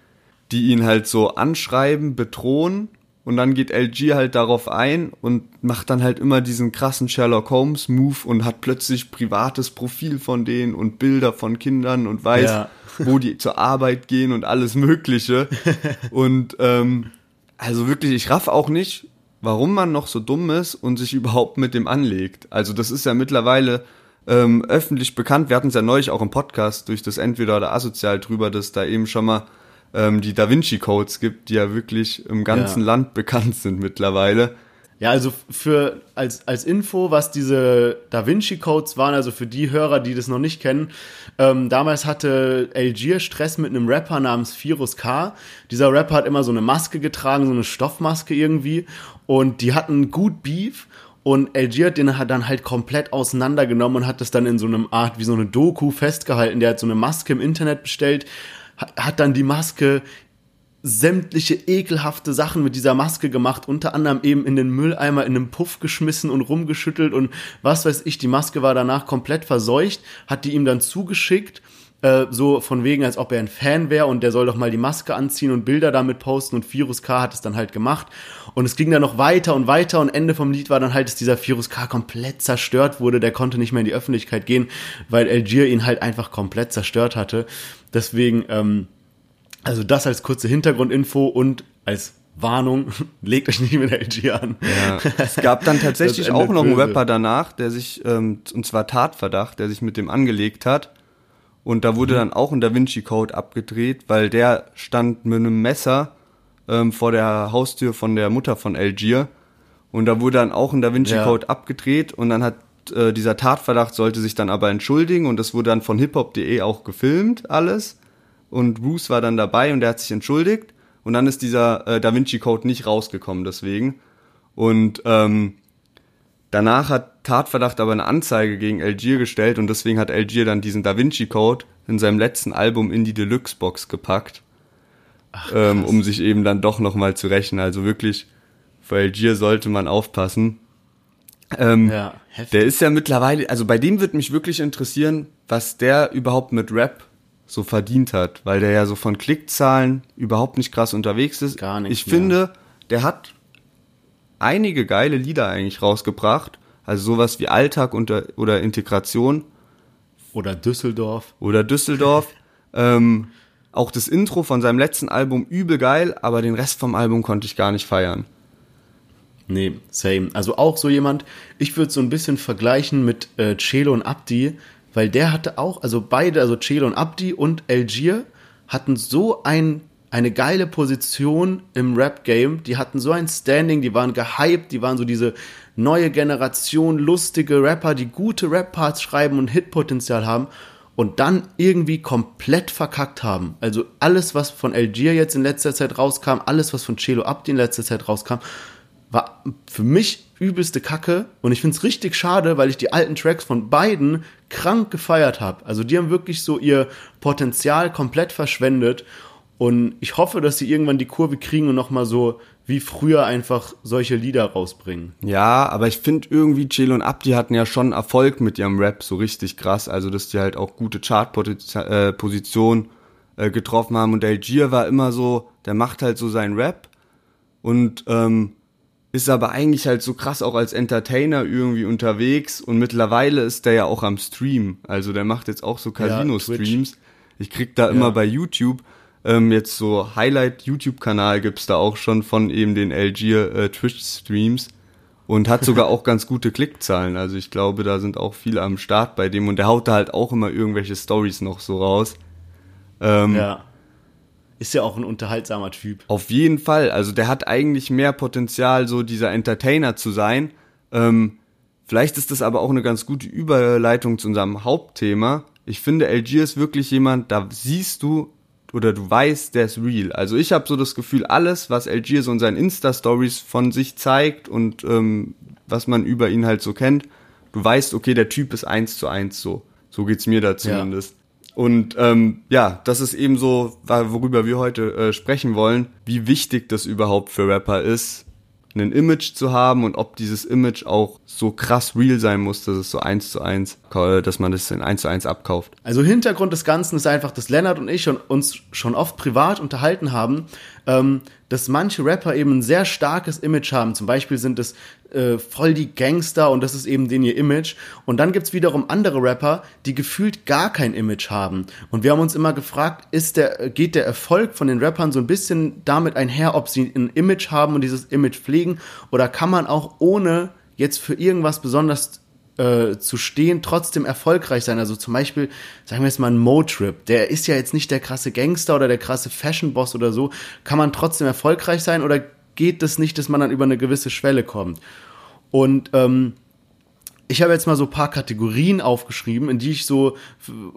die ihn halt so anschreiben, bedrohen und dann geht LG halt darauf ein und macht dann halt immer diesen krassen Sherlock Holmes Move und hat plötzlich privates Profil von denen und Bilder von Kindern und weiß, ja. wo die zur Arbeit gehen und alles Mögliche. und ähm, also wirklich, ich raff auch nicht, warum man noch so dumm ist und sich überhaupt mit dem anlegt. Also das ist ja mittlerweile ähm, öffentlich bekannt. Wir hatten es ja neulich auch im Podcast durch das Entweder oder Asozial drüber, dass da eben schon mal ähm, die Da Vinci Codes gibt, die ja wirklich im ganzen ja. Land bekannt sind mittlerweile. Ja, also für als als Info, was diese Da Vinci Codes waren, also für die Hörer, die das noch nicht kennen, ähm, damals hatte Algier Stress mit einem Rapper namens Virus K. Dieser Rapper hat immer so eine Maske getragen, so eine Stoffmaske irgendwie, und die hatten gut Beef. Und Algier hat den dann halt komplett auseinandergenommen und hat das dann in so einem Art wie so eine Doku festgehalten. Der hat so eine Maske im Internet bestellt, hat dann die Maske sämtliche ekelhafte Sachen mit dieser Maske gemacht, unter anderem eben in den Mülleimer in einem Puff geschmissen und rumgeschüttelt und was weiß ich, die Maske war danach komplett verseucht, hat die ihm dann zugeschickt, äh, so von wegen, als ob er ein Fan wäre und der soll doch mal die Maske anziehen und Bilder damit posten und Virus K hat es dann halt gemacht und es ging dann noch weiter und weiter und Ende vom Lied war dann halt, dass dieser Virus K komplett zerstört wurde, der konnte nicht mehr in die Öffentlichkeit gehen, weil Algier ihn halt einfach komplett zerstört hatte. Deswegen, ähm, also das als kurze Hintergrundinfo und als Warnung, legt euch nicht mit LG an. Ja. Es gab dann tatsächlich auch noch einen Rapper danach, der sich, ähm, und zwar Tatverdacht, der sich mit dem angelegt hat. Und da wurde mhm. dann auch ein Da Vinci Code abgedreht, weil der stand mit einem Messer ähm, vor der Haustür von der Mutter von Algier. Und da wurde dann auch ein Da Vinci Code ja. abgedreht und dann hat äh, dieser Tatverdacht sollte sich dann aber entschuldigen und das wurde dann von hiphop.de auch gefilmt alles und Bruce war dann dabei und der hat sich entschuldigt. Und dann ist dieser äh, Da Vinci Code nicht rausgekommen deswegen. Und ähm, danach hat Tatverdacht aber eine Anzeige gegen Algier gestellt und deswegen hat Algier dann diesen Da Vinci Code in seinem letzten Album in die Deluxe Box gepackt, Ach, ähm, um sich eben dann doch noch mal zu rächen. Also wirklich für Algier sollte man aufpassen. Ähm, ja, der ist ja mittlerweile, also bei dem wird mich wirklich interessieren, was der überhaupt mit Rap so verdient hat, weil der ja so von Klickzahlen überhaupt nicht krass unterwegs ist. Gar nicht. Ich mehr. finde, der hat einige geile Lieder eigentlich rausgebracht, also sowas wie Alltag unter, oder Integration. Oder Düsseldorf. Oder Düsseldorf. ähm, auch das Intro von seinem letzten Album übel geil, aber den Rest vom Album konnte ich gar nicht feiern. Nee, same. Also auch so jemand, ich würde so ein bisschen vergleichen mit äh, Celo und Abdi, weil der hatte auch, also beide, also Chelo und Abdi und Elgier hatten so ein, eine geile Position im Rap-Game, die hatten so ein Standing, die waren gehypt, die waren so diese neue Generation lustige Rapper, die gute Rap-Parts schreiben und Hitpotenzial haben. und dann irgendwie komplett verkackt haben. Also alles, was von Algier jetzt in letzter Zeit rauskam, alles, was von Celo Abdi in letzter Zeit rauskam, war für mich übelste Kacke und ich find's richtig schade, weil ich die alten Tracks von beiden krank gefeiert habe. Also die haben wirklich so ihr Potenzial komplett verschwendet und ich hoffe, dass sie irgendwann die Kurve kriegen und nochmal so wie früher einfach solche Lieder rausbringen. Ja, aber ich finde irgendwie Chelo und Abdi hatten ja schon Erfolg mit ihrem Rap, so richtig krass. Also, dass die halt auch gute Chartpositionen äh, getroffen haben. Und Algier war immer so, der macht halt so seinen Rap und ähm, ist aber eigentlich halt so krass auch als Entertainer irgendwie unterwegs. Und mittlerweile ist der ja auch am Stream. Also, der macht jetzt auch so Casino-Streams. ich krieg da immer Ja. bei YouTube ähm, jetzt so Highlight-YouTube-Kanal gibt's da auch schon von eben den Algier äh, Twitch-Streams und hat sogar auch ganz gute Klickzahlen. Also ich glaube, da sind auch viele am Start bei dem und der haut da halt auch immer irgendwelche Stories noch so raus. Ähm, Ja. Ist ja auch ein unterhaltsamer Typ. Auf jeden Fall. Also der hat eigentlich mehr Potenzial, so dieser Entertainer zu sein. Ähm, vielleicht ist das aber auch eine ganz gute Überleitung zu unserem Hauptthema. Ich finde, Algier ist wirklich jemand, da siehst du oder du weißt, der ist real. Also ich habe so das Gefühl, alles, was Algier so in seinen Insta-Stories von sich zeigt und ähm, was man über ihn halt so kennt, du weißt, okay, der Typ ist eins zu eins so. So geht's mir da zumindest. Und ähm, ja, das ist eben so, worüber wir heute äh, sprechen wollen, wie wichtig das überhaupt für Rapper ist, ein Image zu haben und ob dieses Image auch so krass real sein muss, dass es so eins zu eins, äh, dass man das in eins zu eins abkauft. Also Hintergrund des Ganzen ist einfach, dass Lennart und ich uns schon oft privat unterhalten haben, ähm, dass manche Rapper eben ein sehr starkes Image haben. Zum Beispiel sind es äh, voll die Gangster und das ist eben den ihr Image. Und dann gibt's wiederum andere Rapper, die gefühlt gar kein Image haben. Und wir haben uns immer gefragt, ist der, geht der Erfolg von den Rappern so ein bisschen damit einher, ob sie ein Image haben und dieses Image pflegen, oder kann man auch ohne jetzt für irgendwas besonders äh, zu stehen, trotzdem erfolgreich sein. Also zum Beispiel, sagen wir jetzt mal ein Motrip, der ist ja jetzt nicht der krasse Gangster oder der krasse Fashion-Boss oder so. Kann man trotzdem erfolgreich sein oder geht das nicht, dass man dann über eine gewisse Schwelle kommt? Und ähm, ich habe jetzt mal so ein paar Kategorien aufgeschrieben, in die ich so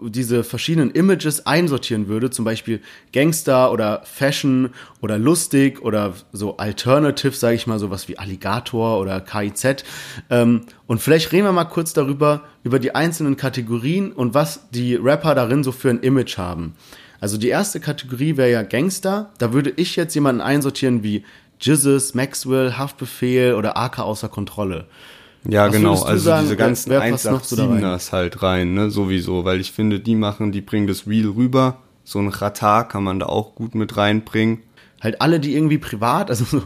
diese verschiedenen Images einsortieren würde, zum Beispiel Gangster oder Fashion oder lustig oder so Alternative, sage ich mal, sowas wie Alligator oder KIZ. Ähm, und vielleicht reden wir mal kurz darüber, über die einzelnen Kategorien und was die Rapper darin so für ein Image haben. Also die erste Kategorie wäre ja Gangster. Da würde ich jetzt jemanden einsortieren wie Jizzes, Maxwell, Haftbefehl oder AK außer Kontrolle. Ja, Was genau. Also sagen, diese ganzen wer passt noch so da rein? 187ers halt rein, ne, sowieso, weil ich finde, die machen, die bringen das Real rüber. So ein Ratar kann man da auch gut mit reinbringen. halt alle, die irgendwie privat, also so,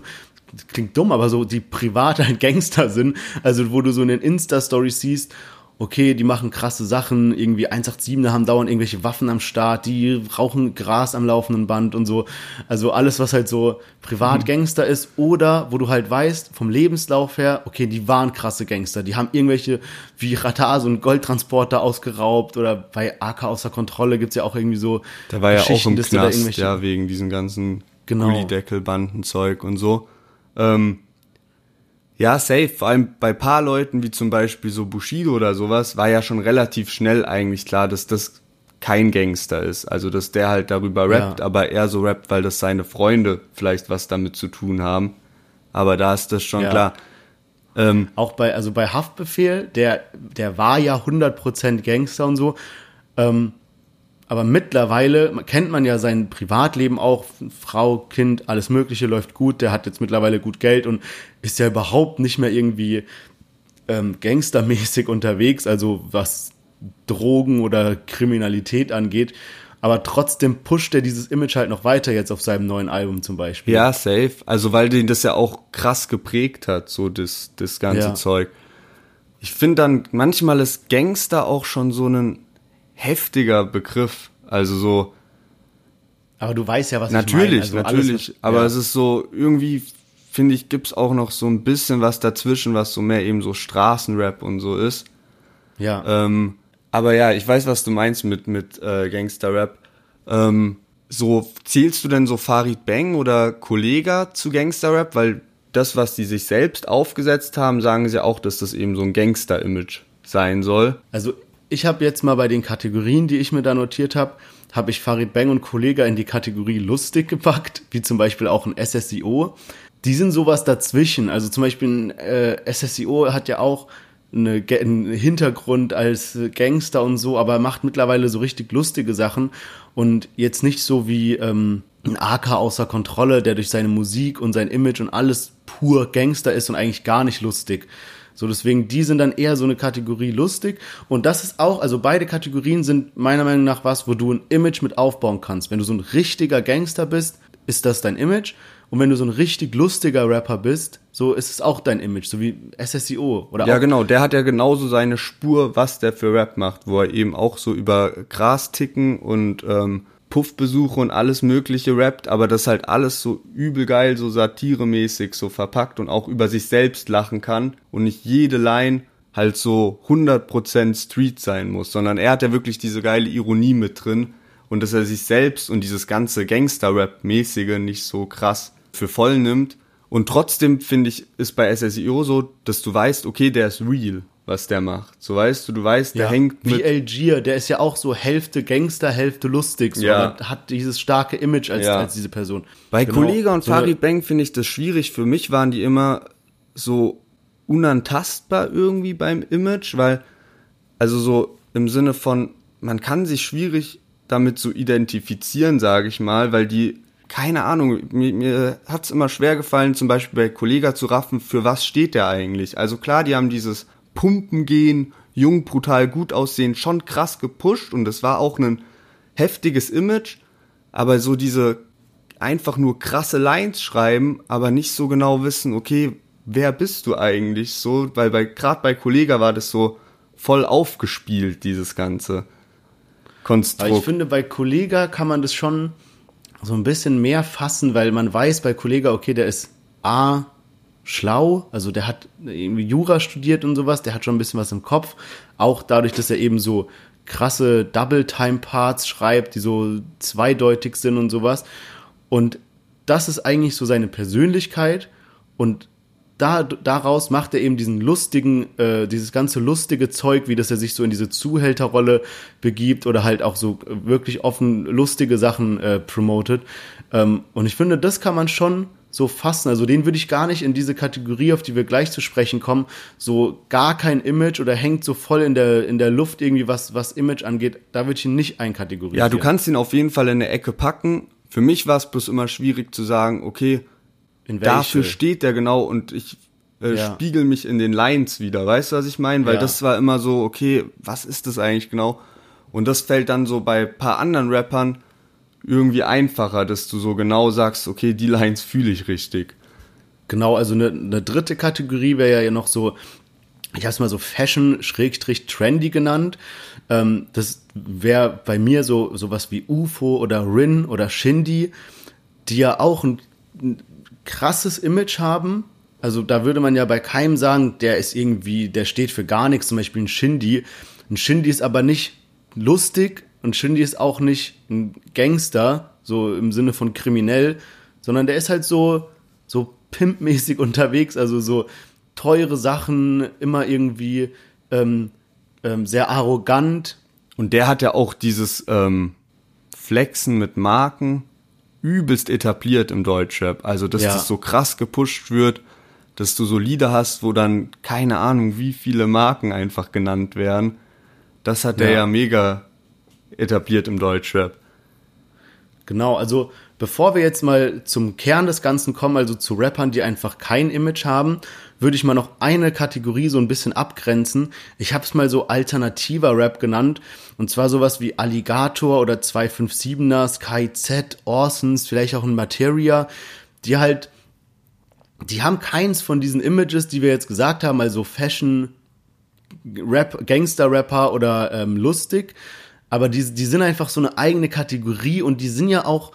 klingt dumm, aber so die privat ein Gangster sind, also wo du so in den Insta-Stories siehst, okay, die machen krasse Sachen, irgendwie 187er haben dauernd irgendwelche Waffen am Start, die rauchen Gras am laufenden Band und so. Also alles, was halt so privat Gangster ist oder wo du halt weißt, vom Lebenslauf her, okay, die waren krasse Gangster, die haben irgendwelche, wie Ratar, so einen Goldtransporter ausgeraubt oder bei AK außer Kontrolle gibt's ja auch irgendwie so Der war ja auch im da Knast, irgendwelche- ja, wegen diesen ganzen Genau. Gullideckel-Bandenzeug und so. Ähm, ja, safe. Vor allem bei paar Leuten, wie zum Beispiel so Bushido oder sowas, war ja schon relativ schnell eigentlich klar, dass das kein Gangster ist. Also, dass der halt darüber rappt, Ja. aber er so rappt, weil das seine Freunde vielleicht was damit zu tun haben. Aber da ist das schon Ja. klar. Ähm, auch bei, also bei Haftbefehl, der, der war ja 100% Gangster und so, ähm, aber mittlerweile kennt man ja sein Privatleben auch, Frau, Kind, alles Mögliche läuft gut, der hat jetzt mittlerweile gut Geld und ist ja überhaupt nicht mehr irgendwie ähm, gangstermäßig unterwegs, also was Drogen oder Kriminalität angeht, aber trotzdem pusht er dieses Image halt noch weiter jetzt auf seinem neuen Album zum Beispiel. Ja, safe. Also weil den das ja auch krass geprägt hat, so das, das ganze Ja. Zeug. Ich finde dann, manchmal ist Gangster auch schon so ein heftiger Begriff. Also so, Aber du weißt ja, was natürlich, ich meine. Also natürlich. was- aber ja. es ist so, irgendwie, finde ich, gibt's auch noch so ein bisschen was dazwischen, was so mehr eben so Straßenrap und so ist. ja. Ähm, aber ja, ich weiß, was du meinst mit, mit äh, Gangster-Rap. Ähm, so, zählst du denn so Farid Bang oder Kollega zu Gangster-Rap? Weil das, was die sich selbst aufgesetzt haben, sagen sie auch, dass das eben so ein Gangster-Image sein soll. Also ich habe jetzt mal bei den Kategorien, die ich mir da notiert habe, habe ich Farid Bang und Kollega in die Kategorie lustig gepackt, wie zum Beispiel auch ein SSIO. Die sind sowas dazwischen. Also zum Beispiel ein äh, SSIO hat ja auch eine, einen Hintergrund als Gangster und so, aber macht mittlerweile so richtig lustige Sachen und jetzt nicht so wie ähm, ein AK außer Kontrolle, der durch seine Musik und sein Image und alles pur Gangster ist und eigentlich gar nicht lustig. So, deswegen, die sind dann eher so eine Kategorie lustig. Und das ist auch, also beide Kategorien sind meiner Meinung nach was, wo du ein Image mit aufbauen kannst. Wenn du so ein richtiger Gangster bist, ist das dein Image. Und wenn du so ein richtig lustiger Rapper bist, so ist es auch dein Image, so wie SSIO oder Ja, genau, der hat ja genauso seine Spur, was der für Rap macht, wo er eben auch so über Gras ticken und ähm, Puffbesuche und alles mögliche rappt, aber das halt alles so übel geil, so satiremäßig so verpackt und auch über sich selbst lachen kann und nicht jede Line halt so 100% Street sein muss, sondern er hat ja wirklich diese geile Ironie mit drin und dass er sich selbst und dieses ganze Gangster-Rap-mäßige nicht so krass für voll nimmt. Und trotzdem finde ich, ist bei SSIO so, dass du weißt, okay, der ist real, was der macht. So weißt du, du weißt, der Ja, hängt wie mit. Algier, der ist ja auch so Hälfte Gangster, Hälfte lustig, so, Ja. hat dieses starke Image als, Ja. als diese Person. Bei Genau. Kollega und So Farid Bang finde ich das schwierig. Für mich waren die immer so unantastbar irgendwie beim Image, weil, also so im Sinne von, man kann sich schwierig damit so identifizieren, sage ich mal, weil die, keine Ahnung, mir, mir hat es immer schwer gefallen, zum Beispiel bei Kollega zu raffen, für was steht der eigentlich. Also klar, die haben dieses Pumpen gehen, jung, brutal, gut aussehen, schon krass gepusht und es war auch ein heftiges Image, aber so diese einfach nur krasse Lines schreiben, aber nicht so genau wissen, okay, wer bist du eigentlich so, weil bei gerade bei Kollega war das so voll aufgespielt dieses ganze Konstrukt. Aber ich finde, bei Kollega kann man das schon so ein bisschen mehr fassen, weil man weiß bei Kollega, okay, der ist A, schlau, also der hat irgendwie Jura studiert und sowas, der hat schon ein bisschen was im Kopf. Auch dadurch, dass er eben so krasse Double-Time-Parts schreibt, die so zweideutig sind und sowas. Und das ist eigentlich so seine Persönlichkeit und da, daraus macht er eben diesen lustigen, äh, dieses ganze lustige Zeug, wie dass er sich so in diese Zuhälterrolle begibt oder halt auch so wirklich offen lustige Sachen äh, promotet. Ähm, und ich finde, das kann man schon so fassen. Also den würde ich gar nicht in diese Kategorie, auf die wir gleich zu sprechen kommen, so gar kein Image oder hängt so voll in der, in der Luft irgendwie, was, was Image angeht. Da würde ich ihn nicht einkategorisieren. ja, du kannst ihn auf jeden Fall in eine Ecke packen. Für mich war es bloß immer schwierig zu sagen, okay, dafür steht der genau und ich äh, Ja. spiegel mich in den Lines wieder. Weißt du, was ich meine? Weil Ja. das war immer so, okay, was ist das eigentlich genau? Und das fällt dann so bei paar anderen Rappern irgendwie einfacher, dass du so genau sagst, okay, die Lines fühle ich richtig. Genau, also eine, eine dritte Kategorie wäre ja noch so, ich habe es mal so Fashion-Trendy genannt. Ähm, das wäre bei mir so sowas wie UFO oder Rin oder Shindy, die ja auch ein, ein krasses Image haben. Also da würde man ja bei keinem sagen, der ist irgendwie, der steht für gar nichts, zum Beispiel ein Shindy. Ein Shindy ist aber nicht lustig und Shindy ist auch nicht ein Gangster, so im Sinne von kriminell, sondern der ist halt so, so pimpmäßig unterwegs, also so teure Sachen, immer irgendwie ähm, ähm, sehr arrogant. Und der hat ja auch dieses ähm, Flexen mit Marken übelst etabliert im Deutschrap. Also, dass Ja. das so krass gepusht wird, dass du so Lieder hast, wo dann keine Ahnung, wie viele Marken einfach genannt werden. Das hat der Ja. ja mega etabliert im Deutschrap. Genau, also bevor wir jetzt mal zum Kern des Ganzen kommen, also zu Rappern, die einfach kein Image haben, würde ich mal noch eine Kategorie so ein bisschen abgrenzen. Ich habe es mal so alternativer Rap genannt. Und zwar sowas wie Alligator oder 257er, Sky Z, Orsons, vielleicht auch ein Materia, die halt, die haben keins von diesen Images, die wir jetzt gesagt haben, also Fashion, Rap, Gangster-Rapper oder ähm, lustig. Aber die, die sind einfach so eine eigene Kategorie und die sind ja auch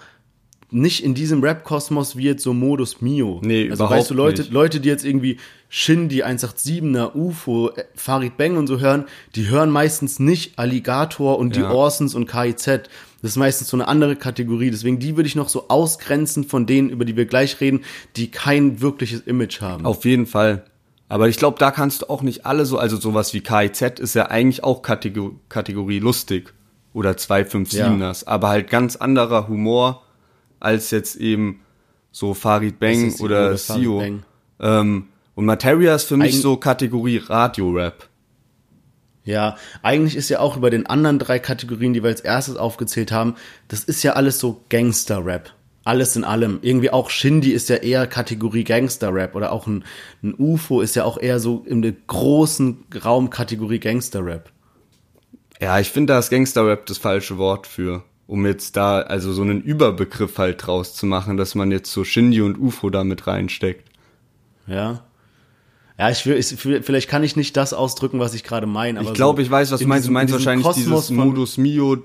nicht in diesem Rap-Kosmos wie jetzt so Modus Mio. Nee, also überhaupt weißt du, Leute, nicht. Leute, die jetzt irgendwie Shindy, 187er, UFO, Farid Bang und so hören, die hören meistens nicht Alligator und die Ja. Orsons und KIZ. Das ist meistens so eine andere Kategorie. Deswegen die würde ich noch so ausgrenzen von denen, über die wir gleich reden, die kein wirkliches Image haben. Auf jeden Fall. Aber ich glaube, da kannst du auch nicht alle so, also sowas wie KIZ ist ja eigentlich auch Kategor Kategorie lustig oder 257ers, aber halt ganz anderer Humor als jetzt eben so Farid Bang oder Sio. Ähm, und Materia ist für mich Eigen- so Kategorie Radio-Rap. Ja, eigentlich ist ja auch über den anderen drei Kategorien, die wir als erstes aufgezählt haben, das ist ja alles so Gangster-Rap. Alles in allem. Irgendwie auch Shindy ist ja eher Kategorie Gangster-Rap oder auch ein, ein UFO ist ja auch eher so in der großen Raum Kategorie Gangster-Rap. Ja, ich finde da ist Gangster-Rap das falsche Wort für, um jetzt da also so einen Überbegriff halt draus zu machen, dass man jetzt so Shindy und UFO da mit reinsteckt. Ja. Ja, ich will, ich, vielleicht kann ich nicht das ausdrücken, was ich gerade meine. aber Ich glaube, so ich weiß, was du in meinst. Du diesem- meinst in diesem wahrscheinlich Kosmos dieses Modus Mio,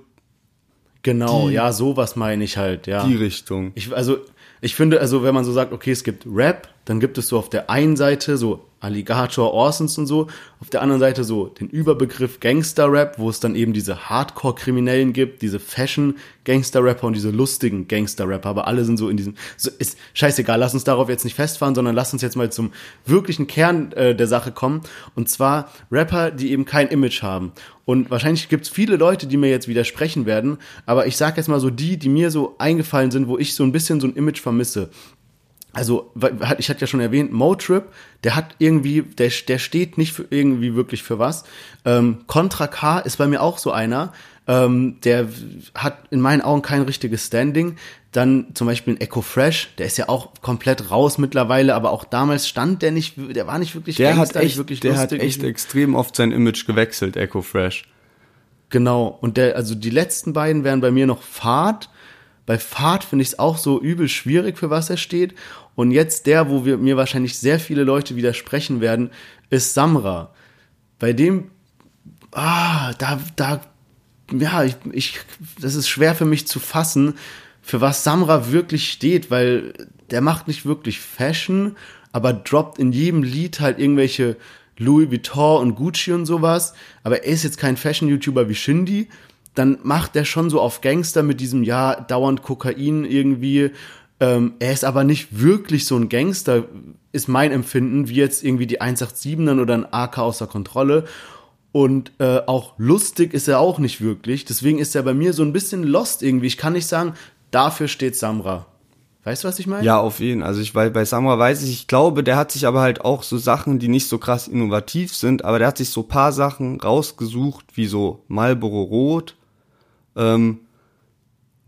Genau, die- ja, sowas meine ich halt, ja. die Richtung. Ich, also, ich finde, also, wenn man so sagt, okay, es gibt Rap, dann gibt es so auf der einen Seite so Alligator, Orsons und so, auf der anderen Seite so den Überbegriff Gangster-Rap, wo es dann eben diese Hardcore-Kriminellen gibt, diese Fashion-Gangster-Rapper und diese lustigen Gangster-Rapper, aber alle sind so in diesem, so, ist scheißegal, lass uns darauf jetzt nicht festfahren, sondern lass uns jetzt mal zum wirklichen Kern äh, der Sache kommen, und zwar Rapper, die eben kein Image haben. Und wahrscheinlich gibt es viele Leute, die mir jetzt widersprechen werden, aber ich sage jetzt mal so die, die mir so eingefallen sind, wo ich so ein bisschen so ein Image vermisse. Also, hat- ich hatte ja schon erwähnt, Motrip, der hat irgendwie, der, der steht nicht für irgendwie wirklich für was. Ähm, Contra K ist bei mir auch so einer, ähm, der hat in meinen Augen kein richtiges Standing. Dann zum Beispiel ein Echo Fresh, der ist ja auch komplett raus mittlerweile, aber auch damals stand der nicht, der war nicht wirklich Der hat Gangster, echt, wirklich der hat lustig. echt extrem oft sein Image gewechselt, Echo Fresh. Genau. Und der, also die letzten beiden wären bei mir noch Fahrt. Bei Fahrt finde ich es auch so übel schwierig, für was er steht. Und jetzt der, wo wir mir wahrscheinlich sehr viele Leute widersprechen werden, ist Samra. Bei dem, ah, da, da, ja, ich, ich, das ist schwer für mich zu fassen, für was Samra wirklich steht, weil der macht nicht wirklich Fashion, aber droppt in jedem Lied halt irgendwelche Louis Vuitton und Gucci und sowas. Aber er ist jetzt kein Fashion-YouTuber wie Shindy. Dann macht er schon so auf Gangster mit diesem, ja, dauernd Kokain irgendwie. Ähm, er ist aber nicht wirklich so ein Gangster, ist mein Empfinden, wie jetzt irgendwie die 187ern oder ein AK außer Kontrolle. Und äh, auch lustig ist er auch nicht wirklich. Deswegen ist er bei mir so ein bisschen lost irgendwie. Ich kann nicht sagen, dafür steht Samra. Weißt du, was ich meine? Ja, auf jeden. Also ich weil bei Samra weiß ich, ich glaube, der hat sich aber halt auch so Sachen, die nicht so krass innovativ sind, aber der hat sich so paar Sachen rausgesucht, wie so Marlboro Rot, ähm,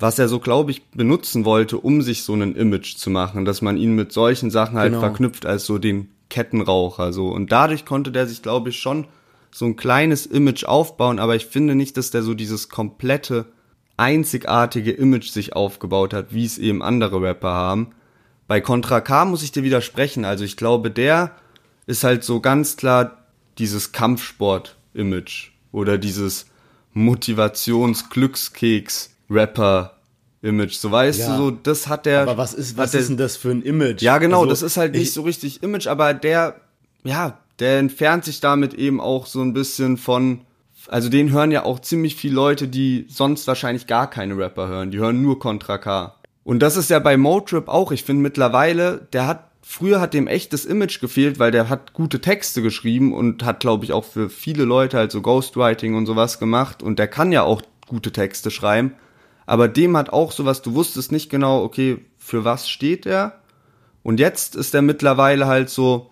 was er so, glaube ich, benutzen wollte, um sich so ein Image zu machen, dass man ihn mit solchen Sachen halt Genau. verknüpft als so den Kettenraucher so. Und dadurch konnte der sich, glaube ich, schon so ein kleines Image aufbauen, aber ich finde nicht, dass der so dieses komplette einzigartige Image sich aufgebaut hat, wie es eben andere Rapper haben. Bei Contra K muss ich dir widersprechen. Also ich glaube, der ist halt so ganz klar dieses Kampfsport-Image oder dieses Motivations-Glückskeks-Rapper-Image. So weißt Ja. du, so das hat der. Aber was ist, was der, ist denn das für ein Image? Ja, genau, Also, das ist halt nicht ich- so richtig Image, aber der, ja, der entfernt sich damit eben auch so ein bisschen von, also den hören ja auch ziemlich viele Leute, die sonst wahrscheinlich gar keine Rapper hören, die hören nur Contra K. Und das ist ja bei Motrip auch, ich finde mittlerweile, der hat, früher hat dem echtes Image gefehlt, weil der hat gute Texte geschrieben und hat, glaube ich, auch für viele Leute halt so Ghostwriting und sowas gemacht und der kann ja auch gute Texte schreiben, aber dem hat auch sowas, du wusstest nicht genau, okay, für was steht er? Und jetzt ist er mittlerweile halt so,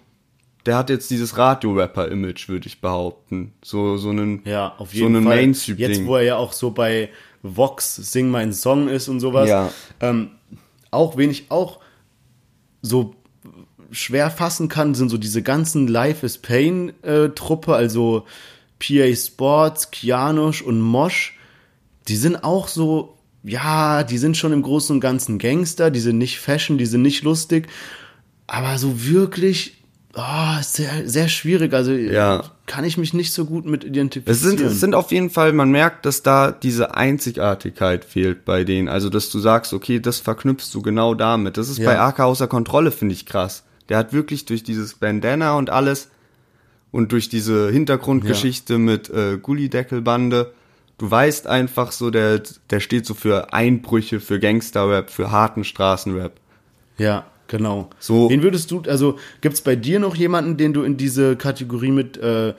der hat jetzt dieses Radio-Rapper-Image, würde ich behaupten. So, so einen, Ja, auf so jeden einen Fall. Mainstream-Ding. Jetzt, wo er ja auch so bei Vox Sing mein Song ist und sowas. Ja. Ähm, auch, wen ich auch so schwer fassen kann, sind so diese ganzen Life is Pain äh, also PA Sports, Kianosch und Mosch. Die sind auch so, ja, die sind schon im Großen und Ganzen Gangster, die sind nicht Fashion, die sind nicht lustig, aber so wirklich, oh, sehr, sehr schwierig. Also Ja. kann ich mich nicht so gut mit identifizieren. Es sind, es sind auf jeden Fall, man merkt, dass da diese Einzigartigkeit fehlt bei denen. Also, dass du sagst, okay, das verknüpfst du genau damit. Das ist Ja. bei AK außer Kontrolle, finde ich krass. Der hat wirklich durch dieses Bandana und alles und durch diese Hintergrundgeschichte mit äh, Gullideckelbande, du weißt einfach so, der, der steht so für Einbrüche, für Gangsterrap, für harten Straßenrap. Ja. Genau. So- Wen würdest du, also gibt's bei dir noch jemanden, den du in diese Kategorie mit äh,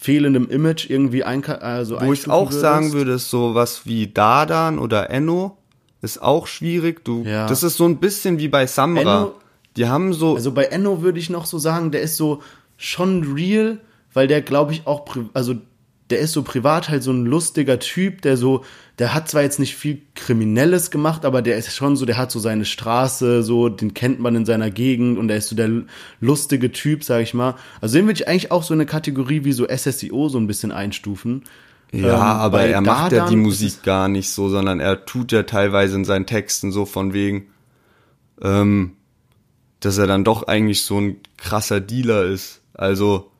fehlendem Image irgendwie einka also Wo ich auch sagen würdest? würde, ist sowas wie Dardan oder Enno. Ist auch schwierig. Du, Ja. Das ist so ein bisschen wie bei Samra. Enno- die haben so, Also bei Enno würde ich noch so sagen, der ist so schon real, weil der glaube ich auch, also der ist so privat halt so ein lustiger Typ, der so, der hat zwar jetzt nicht viel Kriminelles gemacht, aber der ist schon so, der hat so seine Straße, so, den kennt man in seiner Gegend und der ist so der lustige Typ, sag ich mal. Also den würde ich eigentlich auch so eine Kategorie wie so SSIO so ein bisschen einstufen. ja, ähm, aber er macht ja die Musik gar nicht so, sondern er tut ja teilweise in seinen Texten so von wegen, ähm, dass er dann doch eigentlich so ein krasser Dealer ist. Also,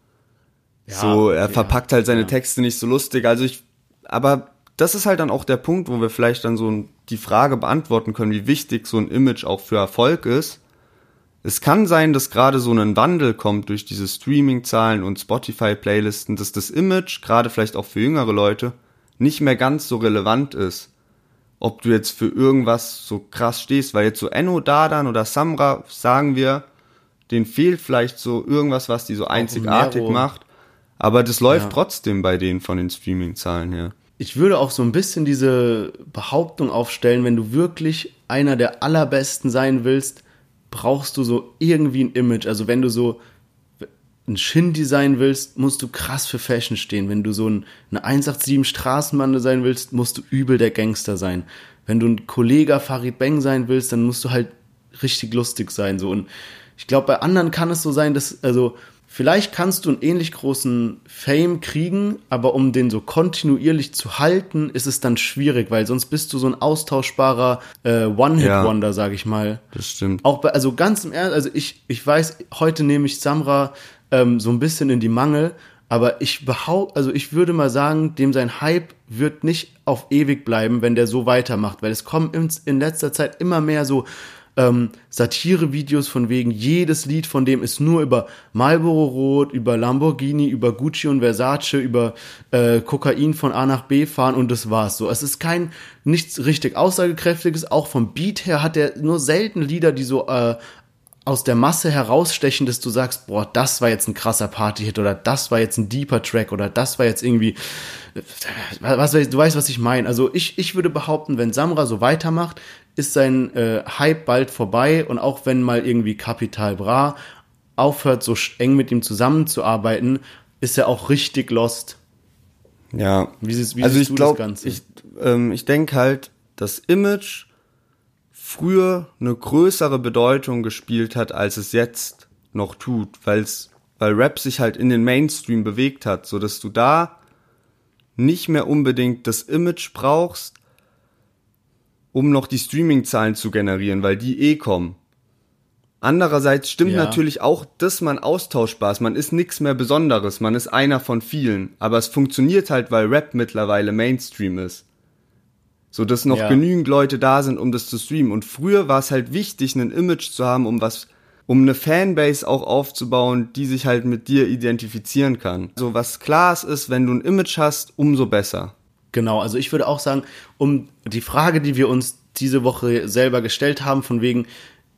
so, er ja, verpackt halt seine ja. Texte nicht so lustig. Also ich, aber das ist halt dann auch der Punkt, wo wir vielleicht dann so die Frage beantworten können, wie wichtig so ein Image auch für Erfolg ist. Es kann sein, dass gerade so ein Wandel kommt durch diese Streaming-Zahlen und Spotify-Playlisten, dass das Image, gerade vielleicht auch für jüngere Leute, nicht mehr ganz so relevant ist. Ob du jetzt für irgendwas so krass stehst, weil jetzt so Enno Dadan oder Samra, sagen wir, denen fehlt vielleicht so irgendwas, was die so einzigartig macht. Aber das läuft Ja. trotzdem bei denen von den Streaming-Zahlen her. ich würde auch so ein bisschen diese Behauptung aufstellen, wenn du wirklich einer der allerbesten sein willst, brauchst du so irgendwie ein Image. Also wenn du so ein Shindy sein willst, musst du krass für Fashion stehen. Wenn du so ein, eine 187 Straßenbande sein willst, musst du übel der Gangster sein. Wenn du ein Kollege Farid Bang sein willst, dann musst du halt richtig lustig sein. So. Und ich glaube, bei anderen kann es so sein, dass, also, vielleicht kannst du einen ähnlich großen Fame kriegen, aber um den so kontinuierlich zu halten, ist es dann schwierig, weil sonst bist du so ein austauschbarer äh, One-Hit-Wonder, sag ich mal. Das stimmt. Auch bei, also ganz im Ernst, also ich, ich weiß, heute nehme ich Samra ähm, so ein bisschen in die Mangel, aber ich behaupte, also ich würde mal sagen, dem sein Hype wird nicht auf ewig bleiben, wenn der so weitermacht, weil es kommen in, in letzter Zeit immer mehr so ähm, Satire-Videos von wegen, jedes Lied von dem ist nur über Marlboro Rot, über Lamborghini, über Gucci und Versace, über äh, Kokain von A nach B fahren und das war's so. Es ist kein, nichts richtig aussagekräftiges, auch vom Beat her hat er nur selten Lieder, die so äh, aus der Masse herausstechen, dass du sagst, boah, das war jetzt ein krasser Party-Hit oder das war jetzt ein deeper Track oder das war jetzt irgendwie, was, weiß- du weißt, was ich meine. Also ich, ich würde behaupten, wenn Samra so weitermacht, ist sein äh, Hype bald vorbei und auch wenn mal irgendwie Capital Bra aufhört, so eng mit ihm zusammenzuarbeiten, ist er auch richtig lost. Ja. Wie siehst- wie also siehst ich du das glaube, Ganze? ich, ähm, ich denke halt, das Image früher eine größere Bedeutung gespielt hat, als es jetzt noch tut, weil's, weil Rap sich halt in den Mainstream bewegt hat, so dass du da nicht mehr unbedingt das Image brauchst, um noch die Streaming-Zahlen zu generieren, weil die eh kommen. Andererseits stimmt Ja. natürlich auch, dass man austauschbar ist. Man ist nichts mehr Besonderes. Man ist einer von vielen. Aber es funktioniert halt, weil Rap mittlerweile Mainstream ist. So dass noch Ja. genügend Leute da sind, um das zu streamen. Und früher war es halt wichtig, ein Image zu haben, um was, um eine Fanbase auch aufzubauen, die sich halt mit dir identifizieren kann. So was klar ist, wenn du ein Image hast, umso besser. Genau, also ich würde auch sagen, um die Frage, die wir uns diese Woche selber gestellt haben, von wegen,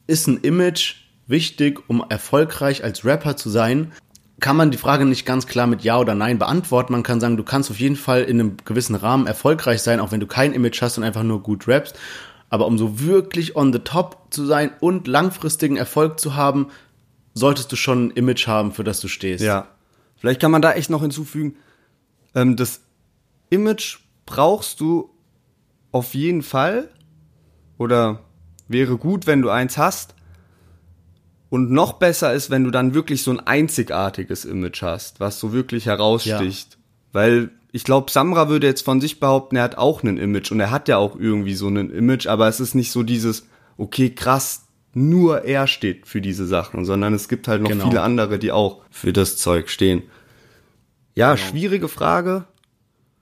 ist ein Image wichtig, um erfolgreich als Rapper zu sein, kann man die Frage nicht ganz klar mit Ja oder Nein beantworten. Man kann sagen, du kannst auf jeden Fall in einem gewissen Rahmen erfolgreich sein, auch wenn du kein Image hast und einfach nur gut rappst. Aber um so wirklich on the top zu sein und langfristigen Erfolg zu haben, solltest du schon ein Image haben, für das du stehst. Ja. Vielleicht kann man da echt noch hinzufügen, ähm, das Image brauchst du auf jeden Fall oder wäre gut, wenn du eins hast. Und noch besser ist, wenn du dann wirklich so ein einzigartiges Image hast, was so wirklich heraussticht. Weil ich glaube, Samra würde jetzt von sich behaupten, er hat auch ein Image und er hat ja auch irgendwie so ein Image, aber es ist nicht so dieses, okay, krass, nur er steht für diese Sachen, sondern es gibt halt noch Genau. viele andere, die auch für das Zeug stehen. Ja, schwierige Frage,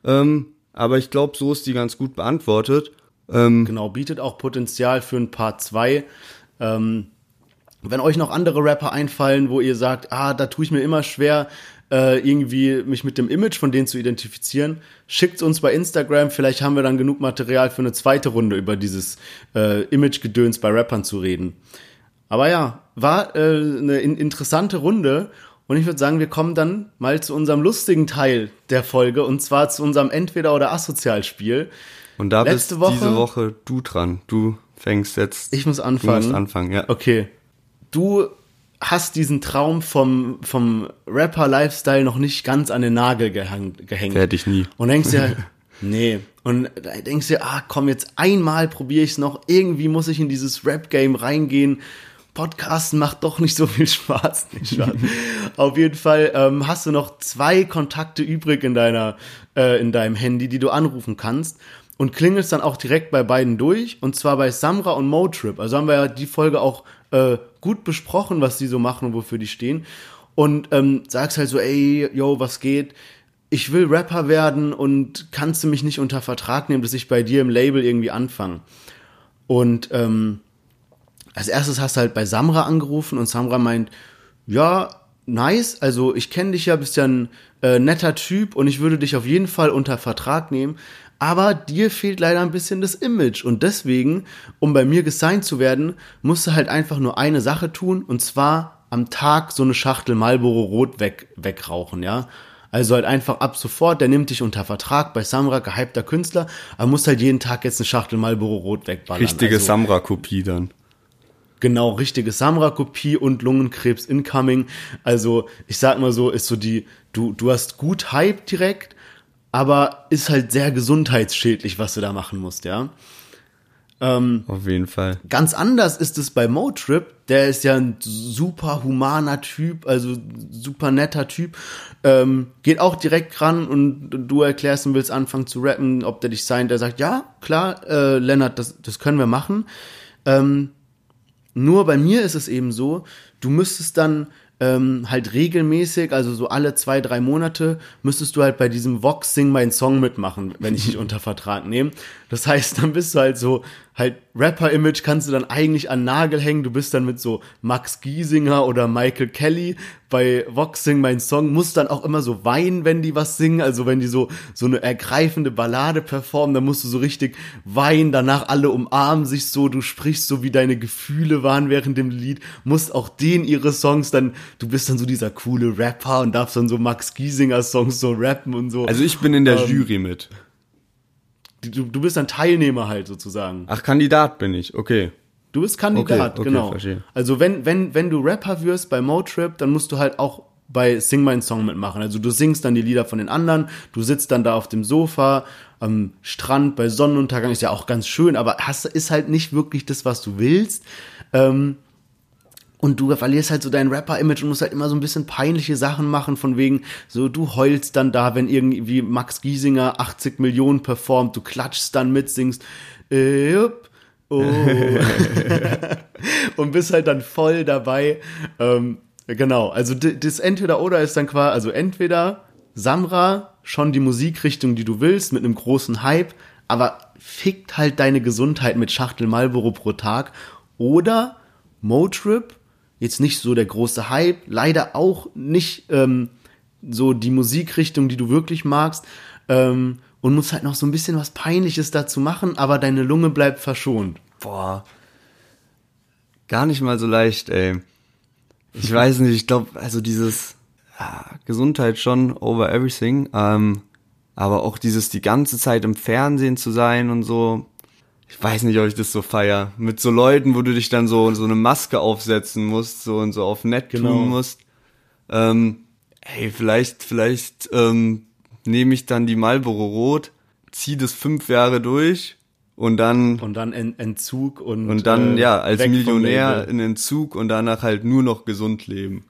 ähm, aber ich glaube, so ist die ganz gut beantwortet. Ähm, Genau, bietet auch Potenzial für ein Part 2. Ähm, wenn euch noch andere Rapper einfallen, wo ihr sagt, ah, da tue ich mir immer schwer, äh, irgendwie mich mit dem Image von denen zu identifizieren, schickt's uns bei Instagram. Vielleicht haben wir dann genug Material für eine zweite Runde über dieses äh, Image-Gedöns bei Rappern zu reden. Aber ja, war äh, eine in interessante Runde. Und ich würde sagen, wir kommen dann mal zu unserem lustigen Teil der Folge und zwar zu unserem Entweder- oder Asozialspiel. Und da Letzte bist Woche- diese Woche du dran. Du fängst jetzt. Ich muss Du anfangen. musst anfangen, ja. Okay. Du hast diesen Traum vom, vom Rapper-Lifestyle noch nicht ganz an den Nagel gehang, gehängt. Werde ich nie. Und denkst dir, nee. Und denkst dir, ah, komm, jetzt einmal probiere ich es noch. Irgendwie muss ich in dieses Rap-Game reingehen. Podcasten macht doch nicht so viel Spaß. Nicht? Auf jeden Fall ähm, hast du noch zwei Kontakte übrig in deiner, äh, in deinem Handy, die du anrufen kannst. Und klingelst dann auch direkt bei beiden durch. Und zwar bei Samra und Motrip. Also haben wir ja die Folge auch äh, gut besprochen, was die so machen und wofür die stehen. Und ähm, sagst halt so, ey, yo, was geht? Ich will Rapper werden und kannst du mich nicht unter Vertrag nehmen, dass ich bei dir im Label irgendwie anfange. Und ähm, als erstes hast du halt bei Samra angerufen und Samra meint, ja, nice, also ich kenne dich ja, bist ja ein äh, netter Typ und ich würde dich auf jeden Fall unter Vertrag nehmen, aber dir fehlt leider ein bisschen das Image und deswegen, um bei mir gesigned zu werden, musst du halt einfach nur eine Sache tun und zwar am Tag so eine Schachtel Marlboro Rot weg, wegrauchen, ja. Also halt einfach ab sofort, der nimmt dich unter Vertrag bei Samra, gehypter Künstler, aber musst halt jeden Tag jetzt eine Schachtel Marlboro Rot wegballern. Richtige also, Samra-Kopie dann. Genau, richtige Samra-Kopie und Lungenkrebs incoming. Also, ich sag mal so, ist so die, du, du hast gut Hype direkt, aber ist halt sehr gesundheitsschädlich, was du da machen musst, ja. Auf jeden Fall. Ganz anders ist es bei Motrip, der ist ja ein super humaner Typ, also super netter Typ, ähm, geht auch direkt ran und du erklärst und willst anfangen zu rappen, ob der dich signed, der sagt, ja, klar, äh, Lennart, das, das können wir machen. Ähm, nur bei mir ist es eben so, du müsstest dann ähm, halt regelmäßig, also so alle zwei, drei Monate, müsstest du halt bei diesem Vox Sing mein Song mitmachen, wenn ich dich unter Vertrag nehme. Das heißt, dann bist du halt so, halt Rapper-Image kannst du dann eigentlich an Nagel hängen. Du bist dann mit so Max Giesinger oder Michael Kelly bei Vox Sing mein Song, musst dann auch immer so weinen, wenn die was singen. Also wenn die so, so eine ergreifende Ballade performen, dann musst du so richtig weinen, danach alle umarmen sich so, du sprichst so, wie deine Gefühle waren während dem Lied, musst auch denen ihre Songs dann, du bist dann so dieser coole Rapper und darfst dann so Max Giesinger Songs so rappen und so. Also ich bin in der Ähm, Jury mit. Du, du bist dann Teilnehmer halt sozusagen. Ach, Kandidat bin ich, okay. Du bist Kandidat, Okay, okay, genau. verstehe. Also wenn, wenn, wenn du Rapper wirst bei Motrip, dann musst du halt auch bei Sing My Song mitmachen. Also du singst dann die Lieder von den anderen, du sitzt dann da auf dem Sofa, am Strand, bei Sonnenuntergang, ist ja auch ganz schön, aber hast, ist halt nicht wirklich das, was du willst. Ähm, und du verlierst halt so dein Rapper-Image und musst halt immer so ein bisschen peinliche Sachen machen, von wegen, so du heulst dann da, wenn irgendwie Max Giesinger 80 Millionen performt, du klatschst dann mit, singst, äh, oh. und bist halt dann voll dabei. Ähm, genau, also das Entweder-Oder ist dann quasi, also entweder Samra, schon die Musikrichtung, die du willst, mit einem großen Hype, aber fickt halt deine Gesundheit mit Schachtel Marlboro pro Tag. Oder Motrip, jetzt nicht so der große Hype, leider auch nicht ähm, so die Musikrichtung, die du wirklich magst, ähm, und musst halt noch so ein bisschen was Peinliches dazu machen, aber deine Lunge bleibt verschont. Boah. Gar nicht mal so leicht, ey. Ich weiß nicht, ich glaube, also dieses ja, Gesundheit schon over everything, ähm, aber auch dieses die ganze Zeit im Fernsehen zu sein und so. Ich weiß nicht, ob ich das so feier. Mit so Leuten, wo du dich dann so so eine Maske aufsetzen musst, so und so auf nett Genau. tun musst. Ähm, ey, vielleicht, vielleicht ähm, nehme ich dann die Marlboro Rot, zieh das fünf Jahre durch und dann Und dann en Entzug und und dann, äh, ja, als Millionär in Entzug und danach halt nur noch gesund leben.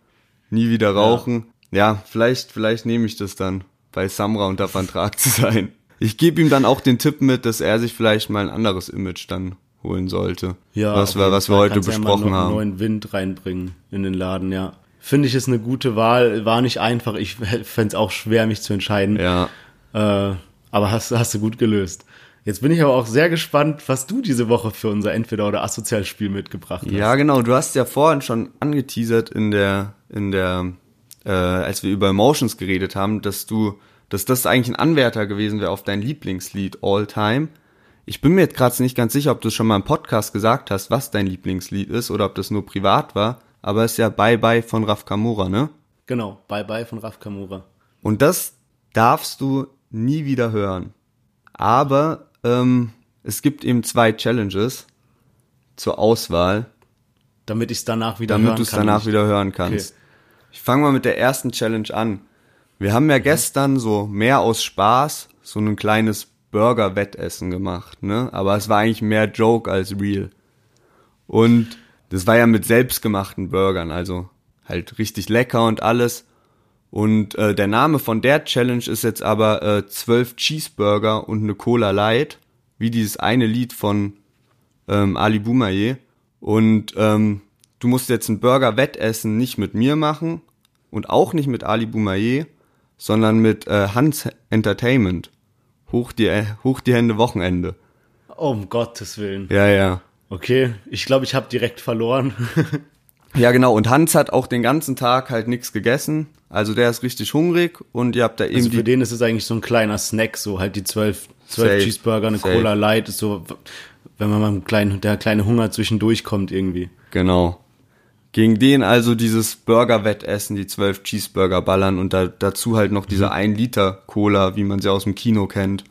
Nie wieder rauchen. Ja, vielleicht, vielleicht nehme ich das dann, bei Samra unter Vertrag zu sein. Ich gebe ihm dann auch den Tipp mit, dass er sich vielleicht mal ein anderes Image dann holen sollte. Ja, was wir, was wir heute du ja mal besprochen noch einen haben. neuen Wind reinbringen in den Laden, ja. Finde ich ist eine gute Wahl, war nicht einfach. Ich fände es auch schwer, mich zu entscheiden. Ja. Äh, aber hast, hast du gut gelöst. Jetzt bin ich aber auch sehr gespannt, was du diese Woche für unser Entweder- oder Asozialspiel mitgebracht hast. Ja, genau. Du hast ja vorhin schon angeteasert in der, in der, äh, als wir über Emotions geredet haben, dass du, dass das eigentlich ein Anwärter gewesen wäre auf dein Lieblingslied All Time. Ich bin mir jetzt gerade nicht ganz sicher, ob du schon mal im Podcast gesagt hast, was dein Lieblingslied ist oder ob das nur privat war, aber es ist ja Bye Bye von Raf Kamura, ne? Genau, Bye Bye von Raf Kamura. Und das darfst du nie wieder hören. Aber ähm, es gibt eben zwei Challenges zur Auswahl, Damit ich es danach wieder damit hören du es kann. danach wieder hören kannst. Ich fange mal mit der ersten Challenge an. Wir haben ja gestern so mehr aus Spaß so ein kleines Burger-Wettessen gemacht, ne? Aber es war eigentlich mehr Joke als real. Und das war ja mit selbstgemachten Burgern, also halt richtig lecker und alles. Und äh, der Name von der Challenge ist jetzt aber äh, 12 Cheeseburger und eine Cola Light, wie dieses eine Lied von ähm, Ali Boumaier. Und ähm, du musst jetzt ein Burger-Wettessen nicht mit mir machen und auch nicht mit Ali Boumaier, sondern mit äh, Hans Entertainment. Hoch die, äh, hoch die Hände Wochenende. Oh, um Gottes Willen. Ja, ja. Okay, ich glaube, ich habe direkt verloren. Ja, genau. Und Hans hat auch den ganzen Tag halt nichts gegessen. Also der ist richtig hungrig und ihr habt da eben Also die für den ist es eigentlich so ein kleiner Snack, so halt die zwölf, zwölf Cheeseburger, eine safe. Cola Light, ist so, wenn man mal einen kleinen, der kleine Hunger zwischendurch kommt irgendwie. Genau. Gegen den also dieses Burger-Wettessen, die zwölf Cheeseburger ballern und da, dazu halt noch diese 1 Liter Cola, wie man sie aus dem Kino kennt.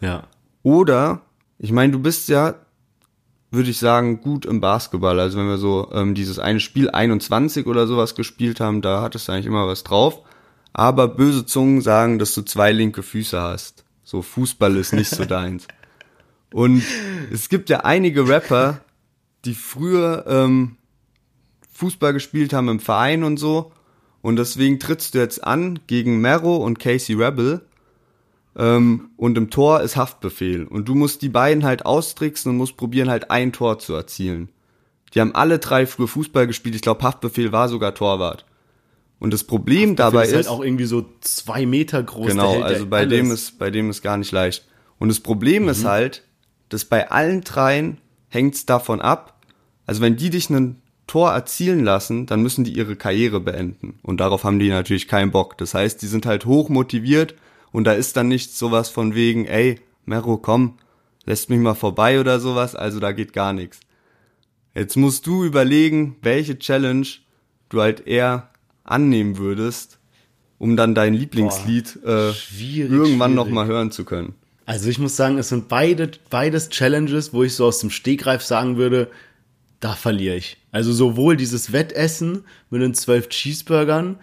Ja. Oder, ich meine, du bist ja, würde ich sagen, gut im Basketball. Also wenn wir so ähm, dieses eine Spiel 21 oder sowas gespielt haben, da hattest du eigentlich immer was drauf. Aber böse Zungen sagen, dass du zwei linke Füße hast. So Fußball ist nicht so deins. Und es gibt ja einige Rapper, die früher ähm, Fußball gespielt haben im Verein und so. Und deswegen trittst du jetzt an gegen Mero und Casey Rebel. Ähm, und im Tor ist Haftbefehl. Und du musst die beiden halt austricksen und musst probieren, halt ein Tor zu erzielen. Die haben alle drei früher Fußball gespielt. Ich glaube, Haftbefehl war sogar Torwart. Und das Problem dabei ist ist, halt auch irgendwie so zwei Meter groß. genau, also bei alles. dem ist, bei dem ist gar nicht leicht. Und das Problem ist halt, dass bei allen dreien hängt's davon ab. Also wenn die dich ein Tor erzielen lassen, dann müssen die ihre Karriere beenden. Und darauf haben die natürlich keinen Bock. Das heißt, die sind halt hoch motiviert und da ist dann nicht sowas von wegen, ey, Mero, komm, lässt mich mal vorbei oder sowas. Also da geht gar nichts. Jetzt musst du überlegen, welche Challenge du halt eher annehmen würdest, um dann dein Lieblingslied äh, schwierig, irgendwann noch schwierig. mal hören zu können. Also ich muss sagen, es sind beide, beides Challenges, wo ich so aus dem Stegreif sagen würde, da verliere ich. Also sowohl dieses Wettessen mit den zwölf Cheeseburgern.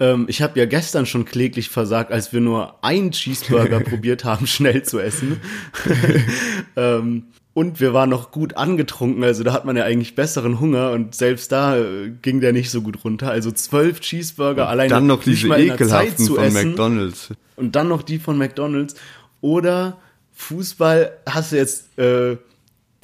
Ähm, ich habe ja gestern schon kläglich versagt, als wir nur einen Cheeseburger probiert haben, schnell zu essen. ähm, und wir waren noch gut angetrunken, also da hat man ja eigentlich besseren Hunger und selbst da äh, ging der nicht so gut runter. Also zwölf Cheeseburger alleine Dann noch nicht diese mal in der Zeit ekelhaften zu von essen McDonald's. und dann noch die von McDonald's oder Fußball hast du jetzt äh,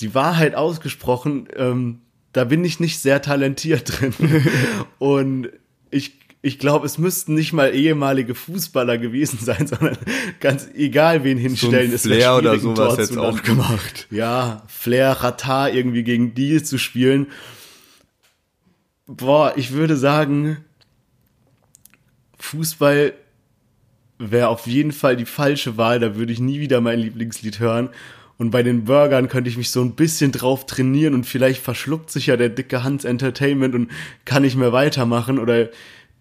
die Wahrheit ausgesprochen, ähm, da bin ich nicht sehr talentiert drin. und ich, ich glaube, es müssten nicht mal ehemalige Fußballer gewesen sein, sondern ganz egal wen hinstellen, es wird Flair oder sowas jetzt auch gemacht. Ja, Flair, Ratar irgendwie gegen die zu spielen. Boah, ich würde sagen, Fußball wäre auf jeden Fall die falsche Wahl. Da würde ich nie wieder mein Lieblingslied hören. Und bei den Burgern könnte ich mich so ein bisschen drauf trainieren und vielleicht verschluckt sich ja der dicke Hans Entertainment und kann nicht mehr weitermachen oder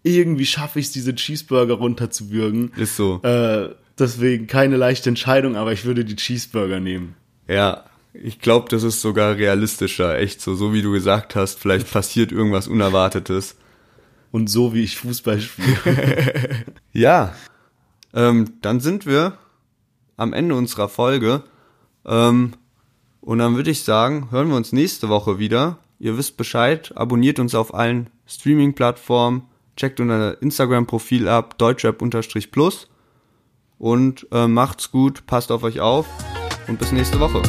irgendwie schaffe ich es, diese Cheeseburger runterzuwürgen. Ist so. Äh, deswegen keine leichte Entscheidung, aber ich würde die Cheeseburger nehmen. Ja, ich glaube, das ist sogar realistischer. Echt so, so wie du gesagt hast, vielleicht passiert irgendwas Unerwartetes. Und so wie ich Fußball spiele. Ja, ähm, dann sind wir am Ende unserer Folge. Ähm, und dann würde ich sagen, hören wir uns nächste Woche wieder. Ihr wisst Bescheid, abonniert uns auf allen Streaming-Plattformen, checkt unser Instagram-Profil ab, deutschrap-plus und äh, macht's gut, passt auf euch auf und bis nächste Woche.